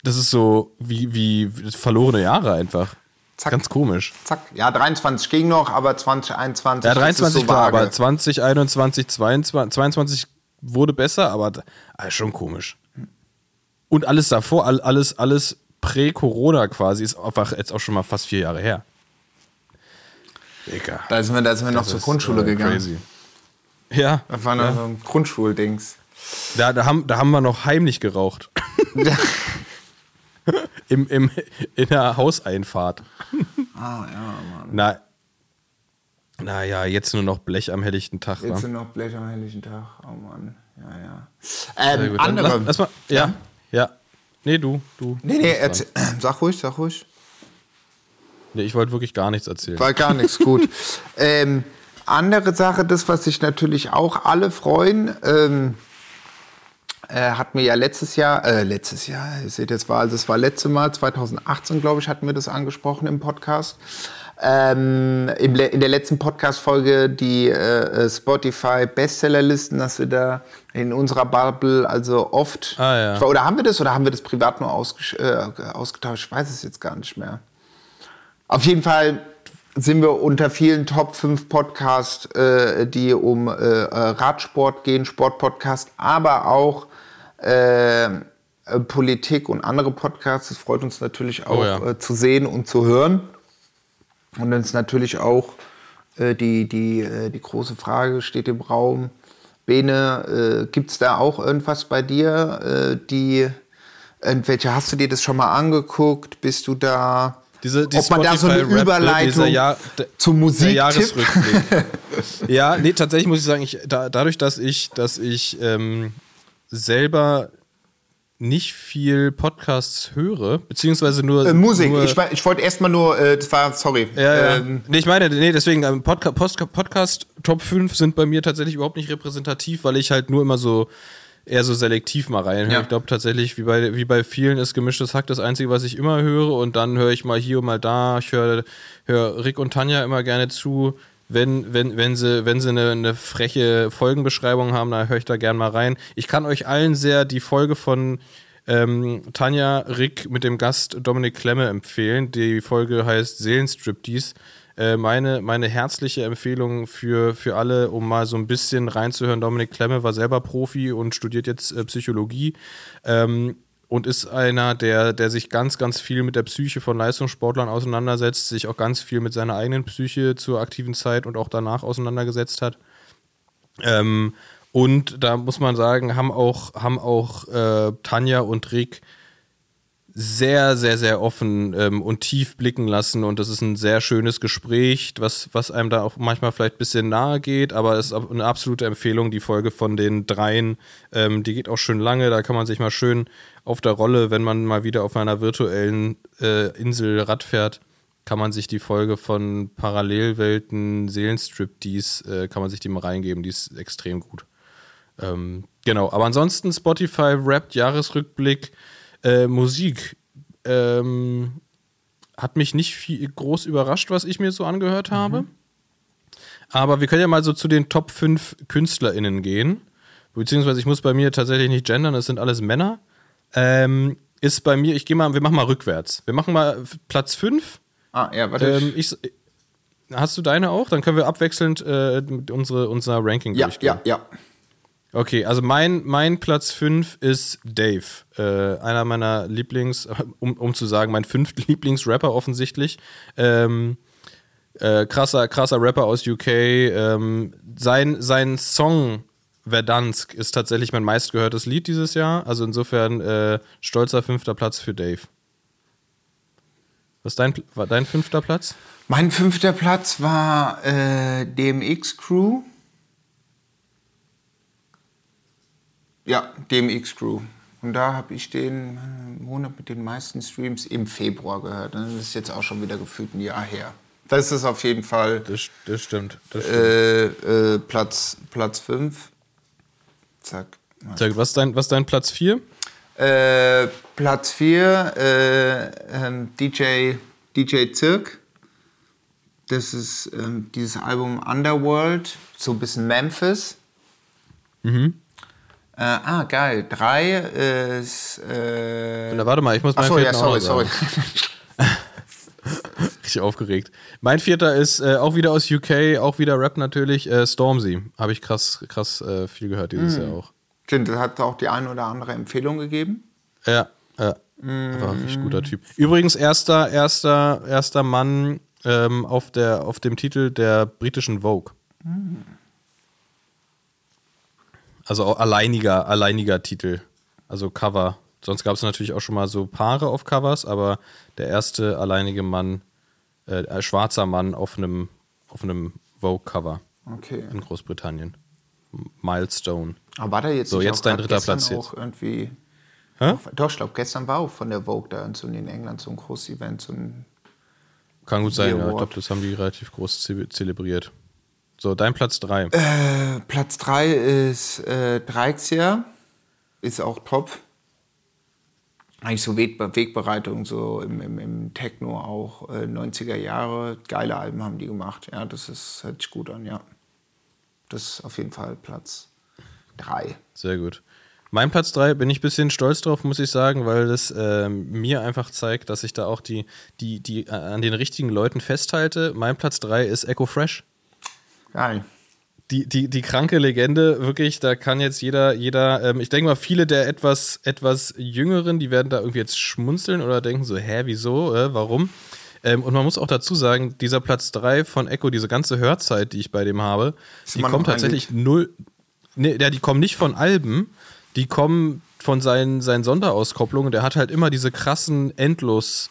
Das ist so wie, wie verlorene Jahre einfach. Zack. Ganz komisch. Zack. Ja, 23 ging noch, aber 2021 Ja, das 23 ist so vage. aber 20, 21, 22, 22 wurde besser, aber ah, schon komisch. Und alles davor, all- alles, alles prä-Corona quasi, ist einfach jetzt auch schon mal fast vier Jahre her. Digga. Da sind wir, da sind wir noch Das zur ist, Grundschule äh, gegangen. Crazy. Ja, Das war noch so ein Grundschuldings. da, da, haben, da haben wir noch heimlich geraucht. (laughs) Im, im, in der Hauseinfahrt. Ah, ja, Mann. Na, naja, jetzt nur noch Blech am helllichten Tag. Jetzt wa? sind noch Blech am helllichen Tag. Oh Mann. Ja, ja. Ähm, gut, andere. Lass, lass mal, ja, ja. Nee, du, du. Nee, nee, erzähl, (clears throat) sag ruhig, sag ruhig. Nee, ich wollte wirklich gar nichts erzählen. War gar nichts gut. (laughs) ähm, andere Sache, das, was sich natürlich auch alle freuen, ähm, äh, hatten wir ja letztes Jahr, äh, letztes Jahr, ihr seht jetzt, war, also es war letzte Mal, 2018, glaube ich, hatten wir das angesprochen im Podcast. Ähm, in der letzten Podcast-Folge die äh, äh, Spotify Bestsellerlisten, dass wir da in unserer Bubble also oft. Ah, ja. Oder haben wir das oder haben wir das privat nur äh, ausgetauscht? Ich weiß es jetzt gar nicht mehr. Auf jeden Fall sind wir unter vielen Top 5 Podcasts, äh, die um äh, Radsport gehen, Sportpodcast, aber auch äh, Politik und andere Podcasts. Das freut uns natürlich auch Oh ja. äh, zu sehen und zu hören. Und dann ist natürlich auch äh, die, die, äh, die große Frage steht im Raum. Bene, äh, gibt es da auch irgendwas bei dir, äh, die irgendwelche, hast du dir das schon mal angeguckt? Bist du da? Diese, die ob man da so eine Spotify-Rap, Überleitung Jahr, der Musiktipp? Jahresrückblick. (laughs) ja, nee, tatsächlich muss ich sagen, ich, da, dadurch, dass ich, dass ich ähm, selber nicht viel Podcasts höre, beziehungsweise nur. Äh, Musik. Nur, ich, ich wollte erstmal nur, äh, das war, sorry. ja, ja. Ähm, nee, ich meine, nee, deswegen, ähm, Podca Post Podcast Top 5 sind bei mir tatsächlich überhaupt nicht repräsentativ, weil ich halt nur immer so eher so selektiv mal reinhöre. Ja. Ich glaube tatsächlich, wie bei, wie bei vielen ist gemischtes Hack das Einzige, was ich immer höre und dann höre ich mal hier und mal da. Ich höre hör Rick und Tanja immer gerne zu. Wenn, wenn, wenn sie, wenn sie eine, eine freche Folgenbeschreibung haben, dann höre ich da gerne mal rein. Ich kann euch allen sehr die Folge von ähm, Tanja Rick mit dem Gast Dominik Klemme empfehlen. Die Folge heißt Seelenstriptease. Äh, meine, meine herzliche Empfehlung für, für alle, um mal so ein bisschen reinzuhören. Dominik Klemme war selber Profi und studiert jetzt äh, Psychologie. Ähm, und ist einer, der, der sich ganz, ganz viel mit der Psyche von Leistungssportlern auseinandersetzt, sich auch ganz viel mit seiner eigenen Psyche zur aktiven Zeit und auch danach auseinandergesetzt hat. Ähm, und da muss man sagen, haben auch, haben auch äh, Tanja und Rick sehr, sehr, sehr offen ähm, und tief blicken lassen. Und das ist ein sehr schönes Gespräch, was, was einem da auch manchmal vielleicht ein bisschen nahe geht, aber es ist eine absolute Empfehlung, die Folge von den dreien. Ähm, die geht auch schön lange, da kann man sich mal schön auf der Rolle, wenn man mal wieder auf einer virtuellen äh, Insel Rad fährt, kann man sich die Folge von Parallelwelten, Seelenstriptease, äh, kann man sich die mal reingeben, die ist extrem gut. Ähm, genau, aber ansonsten Spotify rappt Jahresrückblick, äh, Musik. Ähm, hat mich nicht viel groß überrascht, was ich mir so angehört habe. Aber wir können ja mal so zu den Top 5 KünstlerInnen gehen. Beziehungsweise ich muss bei mir tatsächlich nicht gendern, es sind alles Männer. Ähm, ist bei mir, ich gehe mal, wir machen mal rückwärts. Wir machen mal Platz 5. ah, ja, warte. Ähm, ich, hast du deine auch? Dann können wir abwechselnd äh, unsere, unser Ranking ja, durchgehen. ja, ja. Okay, also mein, mein Platz 5 ist Dave. Äh, einer meiner Lieblings, (laughs) um, um zu sagen, mein fünfter (laughs) Lieblingsrapper offensichtlich. Ähm, äh, krasser, krasser Rapper aus UK. Ähm, sein, sein Song Verdansk ist tatsächlich mein meistgehörtes Lied dieses Jahr. Also insofern äh, stolzer fünfter Platz für Dave. Was dein, war dein fünfter Platz? Mein fünfter Platz war äh, DMX Crew. Ja, DMX Crew. Und da habe ich den äh, Monat mit den meisten Streams im Februar gehört. Das ist jetzt auch schon wieder gefühlt ein Jahr her. Das ist auf jeden Fall Das, das stimmt. Das stimmt. äh, äh, Platz 5. Platz fünf. Zack. Sag, was ist dein, was dein Platz 4? Äh, Platz 4, äh, ähm, DJ, DJ Zirk. Das ist ähm, dieses Album Underworld, so ein bisschen Memphis. Mhm. Äh, ah, geil. Drei ist. Äh, Na, warte mal, ich muss meinen Achso, ja, vierten sorry, sorry. (laughs) Richtig aufgeregt. Mein vierter ist äh, auch wieder aus UK, auch wieder Rap natürlich, äh, Stormzy. Habe ich krass, krass äh, viel gehört dieses Jahr auch. Stimmt, das hat auch die eine oder andere Empfehlung gegeben. Ja, ja. War ein richtig guter Typ. Übrigens, erster, erster, erster Mann ähm, auf, der, auf dem Titel der britischen Vogue. Also auch alleiniger, alleiniger Titel. Also Cover. Sonst gab es natürlich auch schon mal so Paare auf Covers, aber der erste alleinige Mann, äh, ein schwarzer Mann auf einem, auf einem Vogue-Cover Okay. in Großbritannien. Milestone. Aber war da jetzt So, jetzt auch dein dritter Platz jetzt. auch irgendwie. Hä? Doch, ich glaube, gestern war auch von der Vogue da in, so in England so ein großes Event. So ein Kann gut sein, ja. Ich glaube, das haben die relativ groß ze zelebriert. So, dein Platz 3. Äh, Platz 3 ist äh, Dreixia. Ist auch top. Eigentlich so Wegbe Wegbereitung, so im, im, im Techno auch äh, 90er Jahre. Geile Alben haben die gemacht. Ja, das ist, hört sich gut an, ja. Das ist auf jeden Fall Platz 3. Sehr gut. Mein Platz 3 bin ich ein bisschen stolz drauf, muss ich sagen, weil das ähm, mir einfach zeigt, dass ich da auch die, die, die äh, an den richtigen Leuten festhalte. Mein Platz 3 ist Echo Fresh. Geil. Die, die, die kranke Legende, wirklich, da kann jetzt jeder, jeder, ähm, ich denke mal, viele der etwas, etwas Jüngeren, die werden da irgendwie jetzt schmunzeln oder denken so, hä, wieso, äh, warum? Ähm, und man muss auch dazu sagen, dieser Platz 3 von Echo, diese ganze Hörzeit, die ich bei dem habe, die kommt tatsächlich null, nee, ja, die kommen nicht von Alben, die kommen von seinen, seinen Sonderauskopplungen. Der hat halt immer diese krassen Endlos-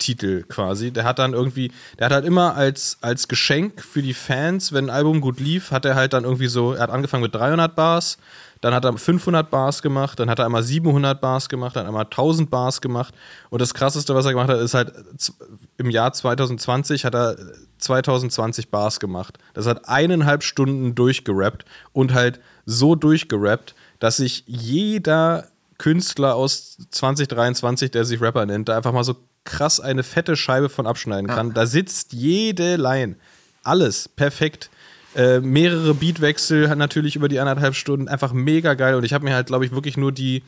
Titel quasi. Der hat dann irgendwie, der hat halt immer als, als Geschenk für die Fans, wenn ein Album gut lief, hat er halt dann irgendwie so, er hat angefangen mit 300 Bars, dann hat er 500 Bars gemacht, dann hat er einmal 700 Bars gemacht, dann einmal 1000 Bars gemacht. Und das krasseste, was er gemacht hat, ist halt im Jahr 2020 hat er 2020 Bars gemacht. Das hat eineinhalb Stunden durchgerappt und halt so durchgerappt, dass sich jeder Künstler aus 2023, der sich Rapper nennt, da einfach mal so krass eine fette Scheibe von abschneiden kann. Ja. Da sitzt jede Line. Alles perfekt. Äh, mehrere Beatwechsel natürlich über die anderthalb Stunden. Einfach mega geil. Und ich habe mir halt, glaube ich, wirklich nur die,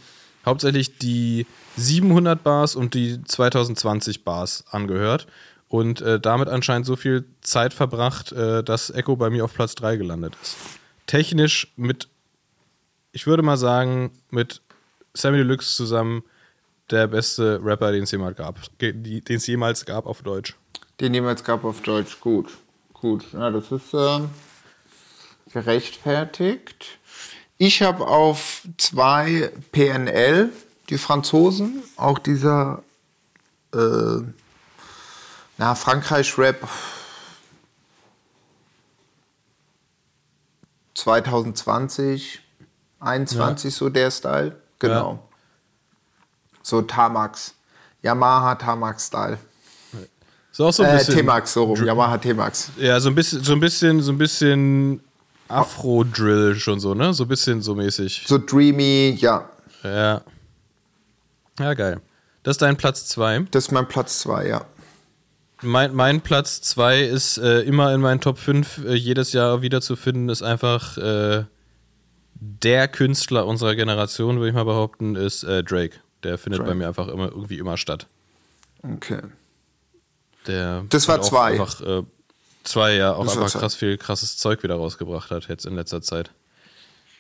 hauptsächlich die 700 Bars und die 2020 Bars angehört. Und äh, damit anscheinend so viel Zeit verbracht, äh, dass Echo bei mir auf Platz 3 gelandet ist. Technisch mit, ich würde mal sagen, mit Sammy Deluxe zusammen der beste Rapper, den es jemals gab. Den es jemals gab auf Deutsch. Den jemals gab auf Deutsch, gut. Gut, ja, das ist äh, gerechtfertigt. Ich habe auf zwei PNL, die Franzosen, auch dieser äh, na, Frankreich-Rap 2020, 21 ja. so der Style. Genau. Ja. So Tamax. Yamaha Tamax Style. So auch so ein äh, T-Max, so rum. Yamaha T-Max. Ja, so ein bisschen, so ein bisschen, so ein bisschen Afro-Drill schon so, ne? So ein bisschen so mäßig. So dreamy, ja. Ja. Ja, geil. Das ist dein Platz 2. Das ist mein Platz 2, ja. Mein, mein Platz 2 ist äh, immer in meinen Top 5 äh, jedes Jahr wiederzufinden, ist einfach äh, der Künstler unserer Generation, würde ich mal behaupten, ist äh, Drake. Der findet Drake. bei mir einfach immer irgendwie immer statt. Okay. Der das war zwei. Einfach, äh, zwei, ja, auch das einfach krass viel krasses Zeug wieder rausgebracht hat jetzt in letzter Zeit.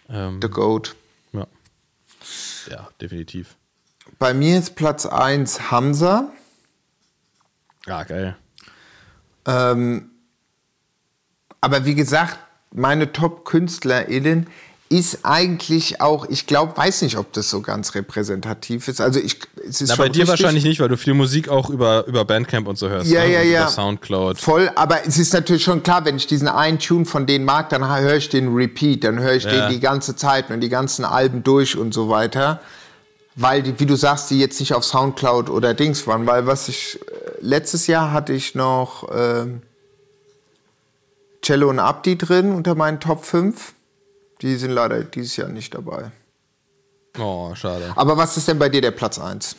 Ähm, The Goat. Ja. Ja, definitiv. Bei mir ist Platz 1 Hamza. Ah, geil. Ähm, aber wie gesagt, meine Top-KünstlerInnen ist eigentlich auch, ich glaube, weiß nicht, ob das so ganz repräsentativ ist. Also ich, es ist Na, bei dir richtig. wahrscheinlich nicht, weil du viel Musik auch über, über Bandcamp und so hörst. Ja, ne? ja, ja. Über Soundcloud. Voll, aber es ist natürlich schon klar, wenn ich diesen einen Tune von denen mag, dann höre ich den Repeat, dann höre ich ja. den die ganze Zeit und die ganzen Alben durch und so weiter. Weil, die, wie du sagst, die jetzt nicht auf Soundcloud oder Dings waren, weil was ich, äh, letztes Jahr hatte ich noch äh, Cello und Abdi drin unter meinen Top 5 die sind leider dieses Jahr nicht dabei. Oh, schade. Aber was ist denn bei dir der Platz 1?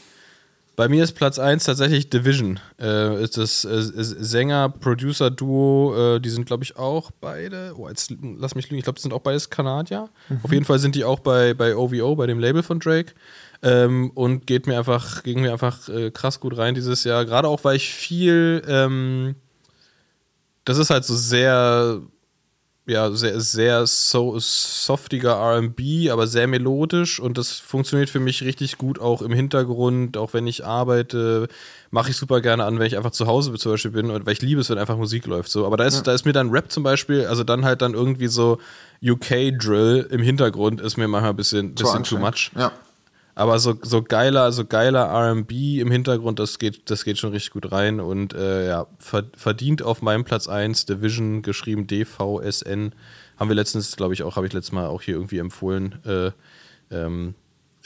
Bei mir ist Platz 1 tatsächlich Division. Äh, ist das äh, Sänger-Producer-Duo. Äh, die sind, glaube ich, auch beide. Oh, jetzt lass mich lügen. Ich glaube, es sind auch beides Kanadier. Mhm. Auf jeden Fall sind die auch bei, bei OVO, bei dem Label von Drake. Ähm, und geht mir einfach, ging mir einfach äh, krass gut rein dieses Jahr. Gerade auch, weil ich viel. Ähm, das ist halt so sehr ja, sehr, sehr so, softiger RB, aber sehr melodisch und das funktioniert für mich richtig gut auch im Hintergrund, auch wenn ich arbeite, mache ich super gerne an, wenn ich einfach zu Hause zum Beispiel bin und weil ich liebe es, wenn einfach Musik läuft. So. Aber da ist, ja. da ist mir dann Rap zum Beispiel, also dann halt dann irgendwie so UK-Drill im Hintergrund ist mir manchmal ein bisschen, bisschen too much. Ja. Aber so, so geiler, so geiler RB im Hintergrund, das geht, das geht schon richtig gut rein. Und äh, ja, verdient auf meinem Platz 1 Division, geschrieben DVSN. Haben wir letztens, glaube ich, auch, habe ich letztes Mal auch hier irgendwie empfohlen. Äh, ähm,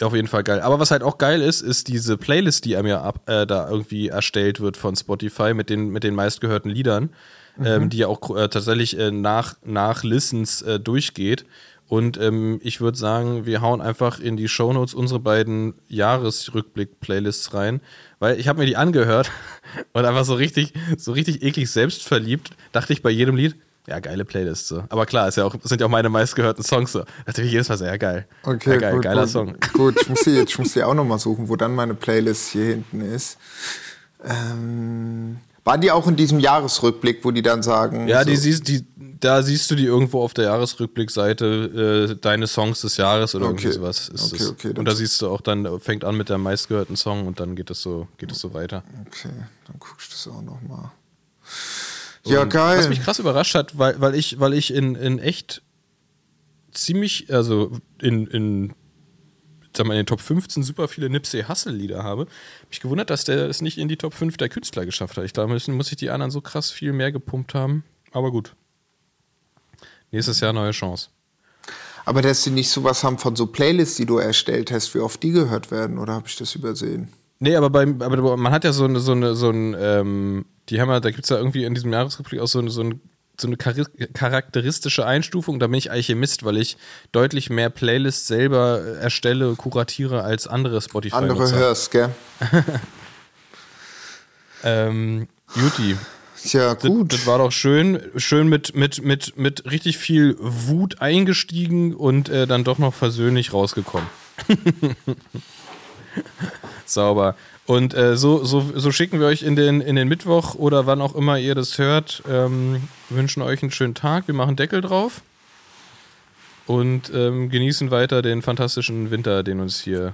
auf jeden Fall geil. Aber was halt auch geil ist, ist diese Playlist, die einem ja ab, äh, da irgendwie erstellt wird von Spotify mit den, mit den meistgehörten Liedern, mhm. ähm, die ja auch äh, tatsächlich äh, nach, nach Listens äh, durchgeht. Und ähm, ich würde sagen, wir hauen einfach in die Shownotes unsere beiden Jahresrückblick-Playlists rein, weil ich habe mir die angehört (laughs) und einfach so richtig, so richtig eklig selbstverliebt, dachte ich bei jedem Lied, ja, geile Playlist so. Aber klar, ist ja auch, sind ja auch meine meistgehörten Songs so. dachte ich jedes Mal so, ja geil. Okay, ja, geil, gut, geiler gut, Song. (laughs) Gut, ich muss, die, ich muss die auch nochmal suchen, wo dann meine Playlist hier hinten ist. Ähm, war die auch in diesem Jahresrückblick, wo die dann sagen. Ja, so die, siehst, die, da siehst du die irgendwo auf der Jahresrückblickseite, äh, deine Songs des Jahres oder okay. irgendwie sowas. Ist okay, okay, und da siehst du auch dann, fängt an mit der meistgehörten Song und dann geht es so, geht es so weiter. Okay, dann guck ich das auch nochmal. Ja, geil. Was mich krass überrascht hat, weil, weil ich, weil ich in, in echt ziemlich, also in, in sag mal, in den Top 15 super viele Nipsey Hussle-Lieder habe. Mich gewundert, dass der es nicht in die Top 5 der Künstler geschafft hat. Ich glaube, müssen muss ich die anderen so krass viel mehr gepumpt haben. Aber gut. Nächstes Jahr neue Chance. Aber dass sie nicht sowas haben von so Playlists, die du erstellt hast, wie oft die gehört werden, oder habe ich das übersehen? Nee, aber, beim, aber man hat ja so eine, so eine, so ein, ähm, die haben ja, da gibt es ja irgendwie in diesem Jahresreplik auch so, eine, so, ein, so eine charakteristische Einstufung. Da bin ich Alchemist, weil ich deutlich mehr Playlists selber erstelle, kuratiere als andere spotify Andere hörst, gell? (laughs) ähm, Juti. Ja, gut. Das, das, war doch schön. Schön mit, mit, mit, mit richtig viel Wut eingestiegen und äh, dann doch noch versöhnlich rausgekommen. (laughs) Sauber. Und äh, so, so, so schicken wir euch in den, in den Mittwoch oder wann auch immer ihr das hört. Ähm, wünschen euch einen schönen Tag. Wir machen Deckel drauf. Und ähm, genießen weiter den fantastischen Winter, den uns hier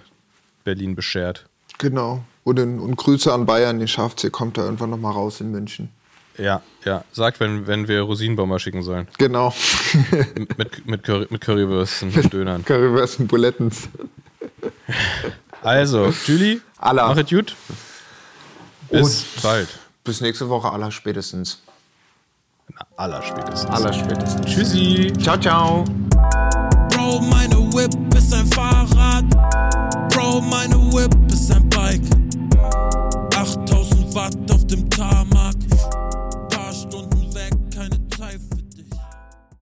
Berlin beschert. Genau. Und, in, und Grüße an Bayern. Ihr schafft Ihr kommt da irgendwann nochmal raus in München. Ja, ja. Sagt, wenn, wenn wir Rosinenbomber schicken sollen. Genau. mit, mit, Curry, mit Currywürsten, und Dönern. Currywürsten, Bulettens. Also, Julie, Allah. machet gut. Bis Und bald. Bis nächste Woche, aller spätestens. Aller spätestens. Aller spätestens. Tschüssi. Ciao, ciao. Bro, meine Whip ist ein Fahrrad. Bro, meine Whip ist ein Bike. 8000 Watt auf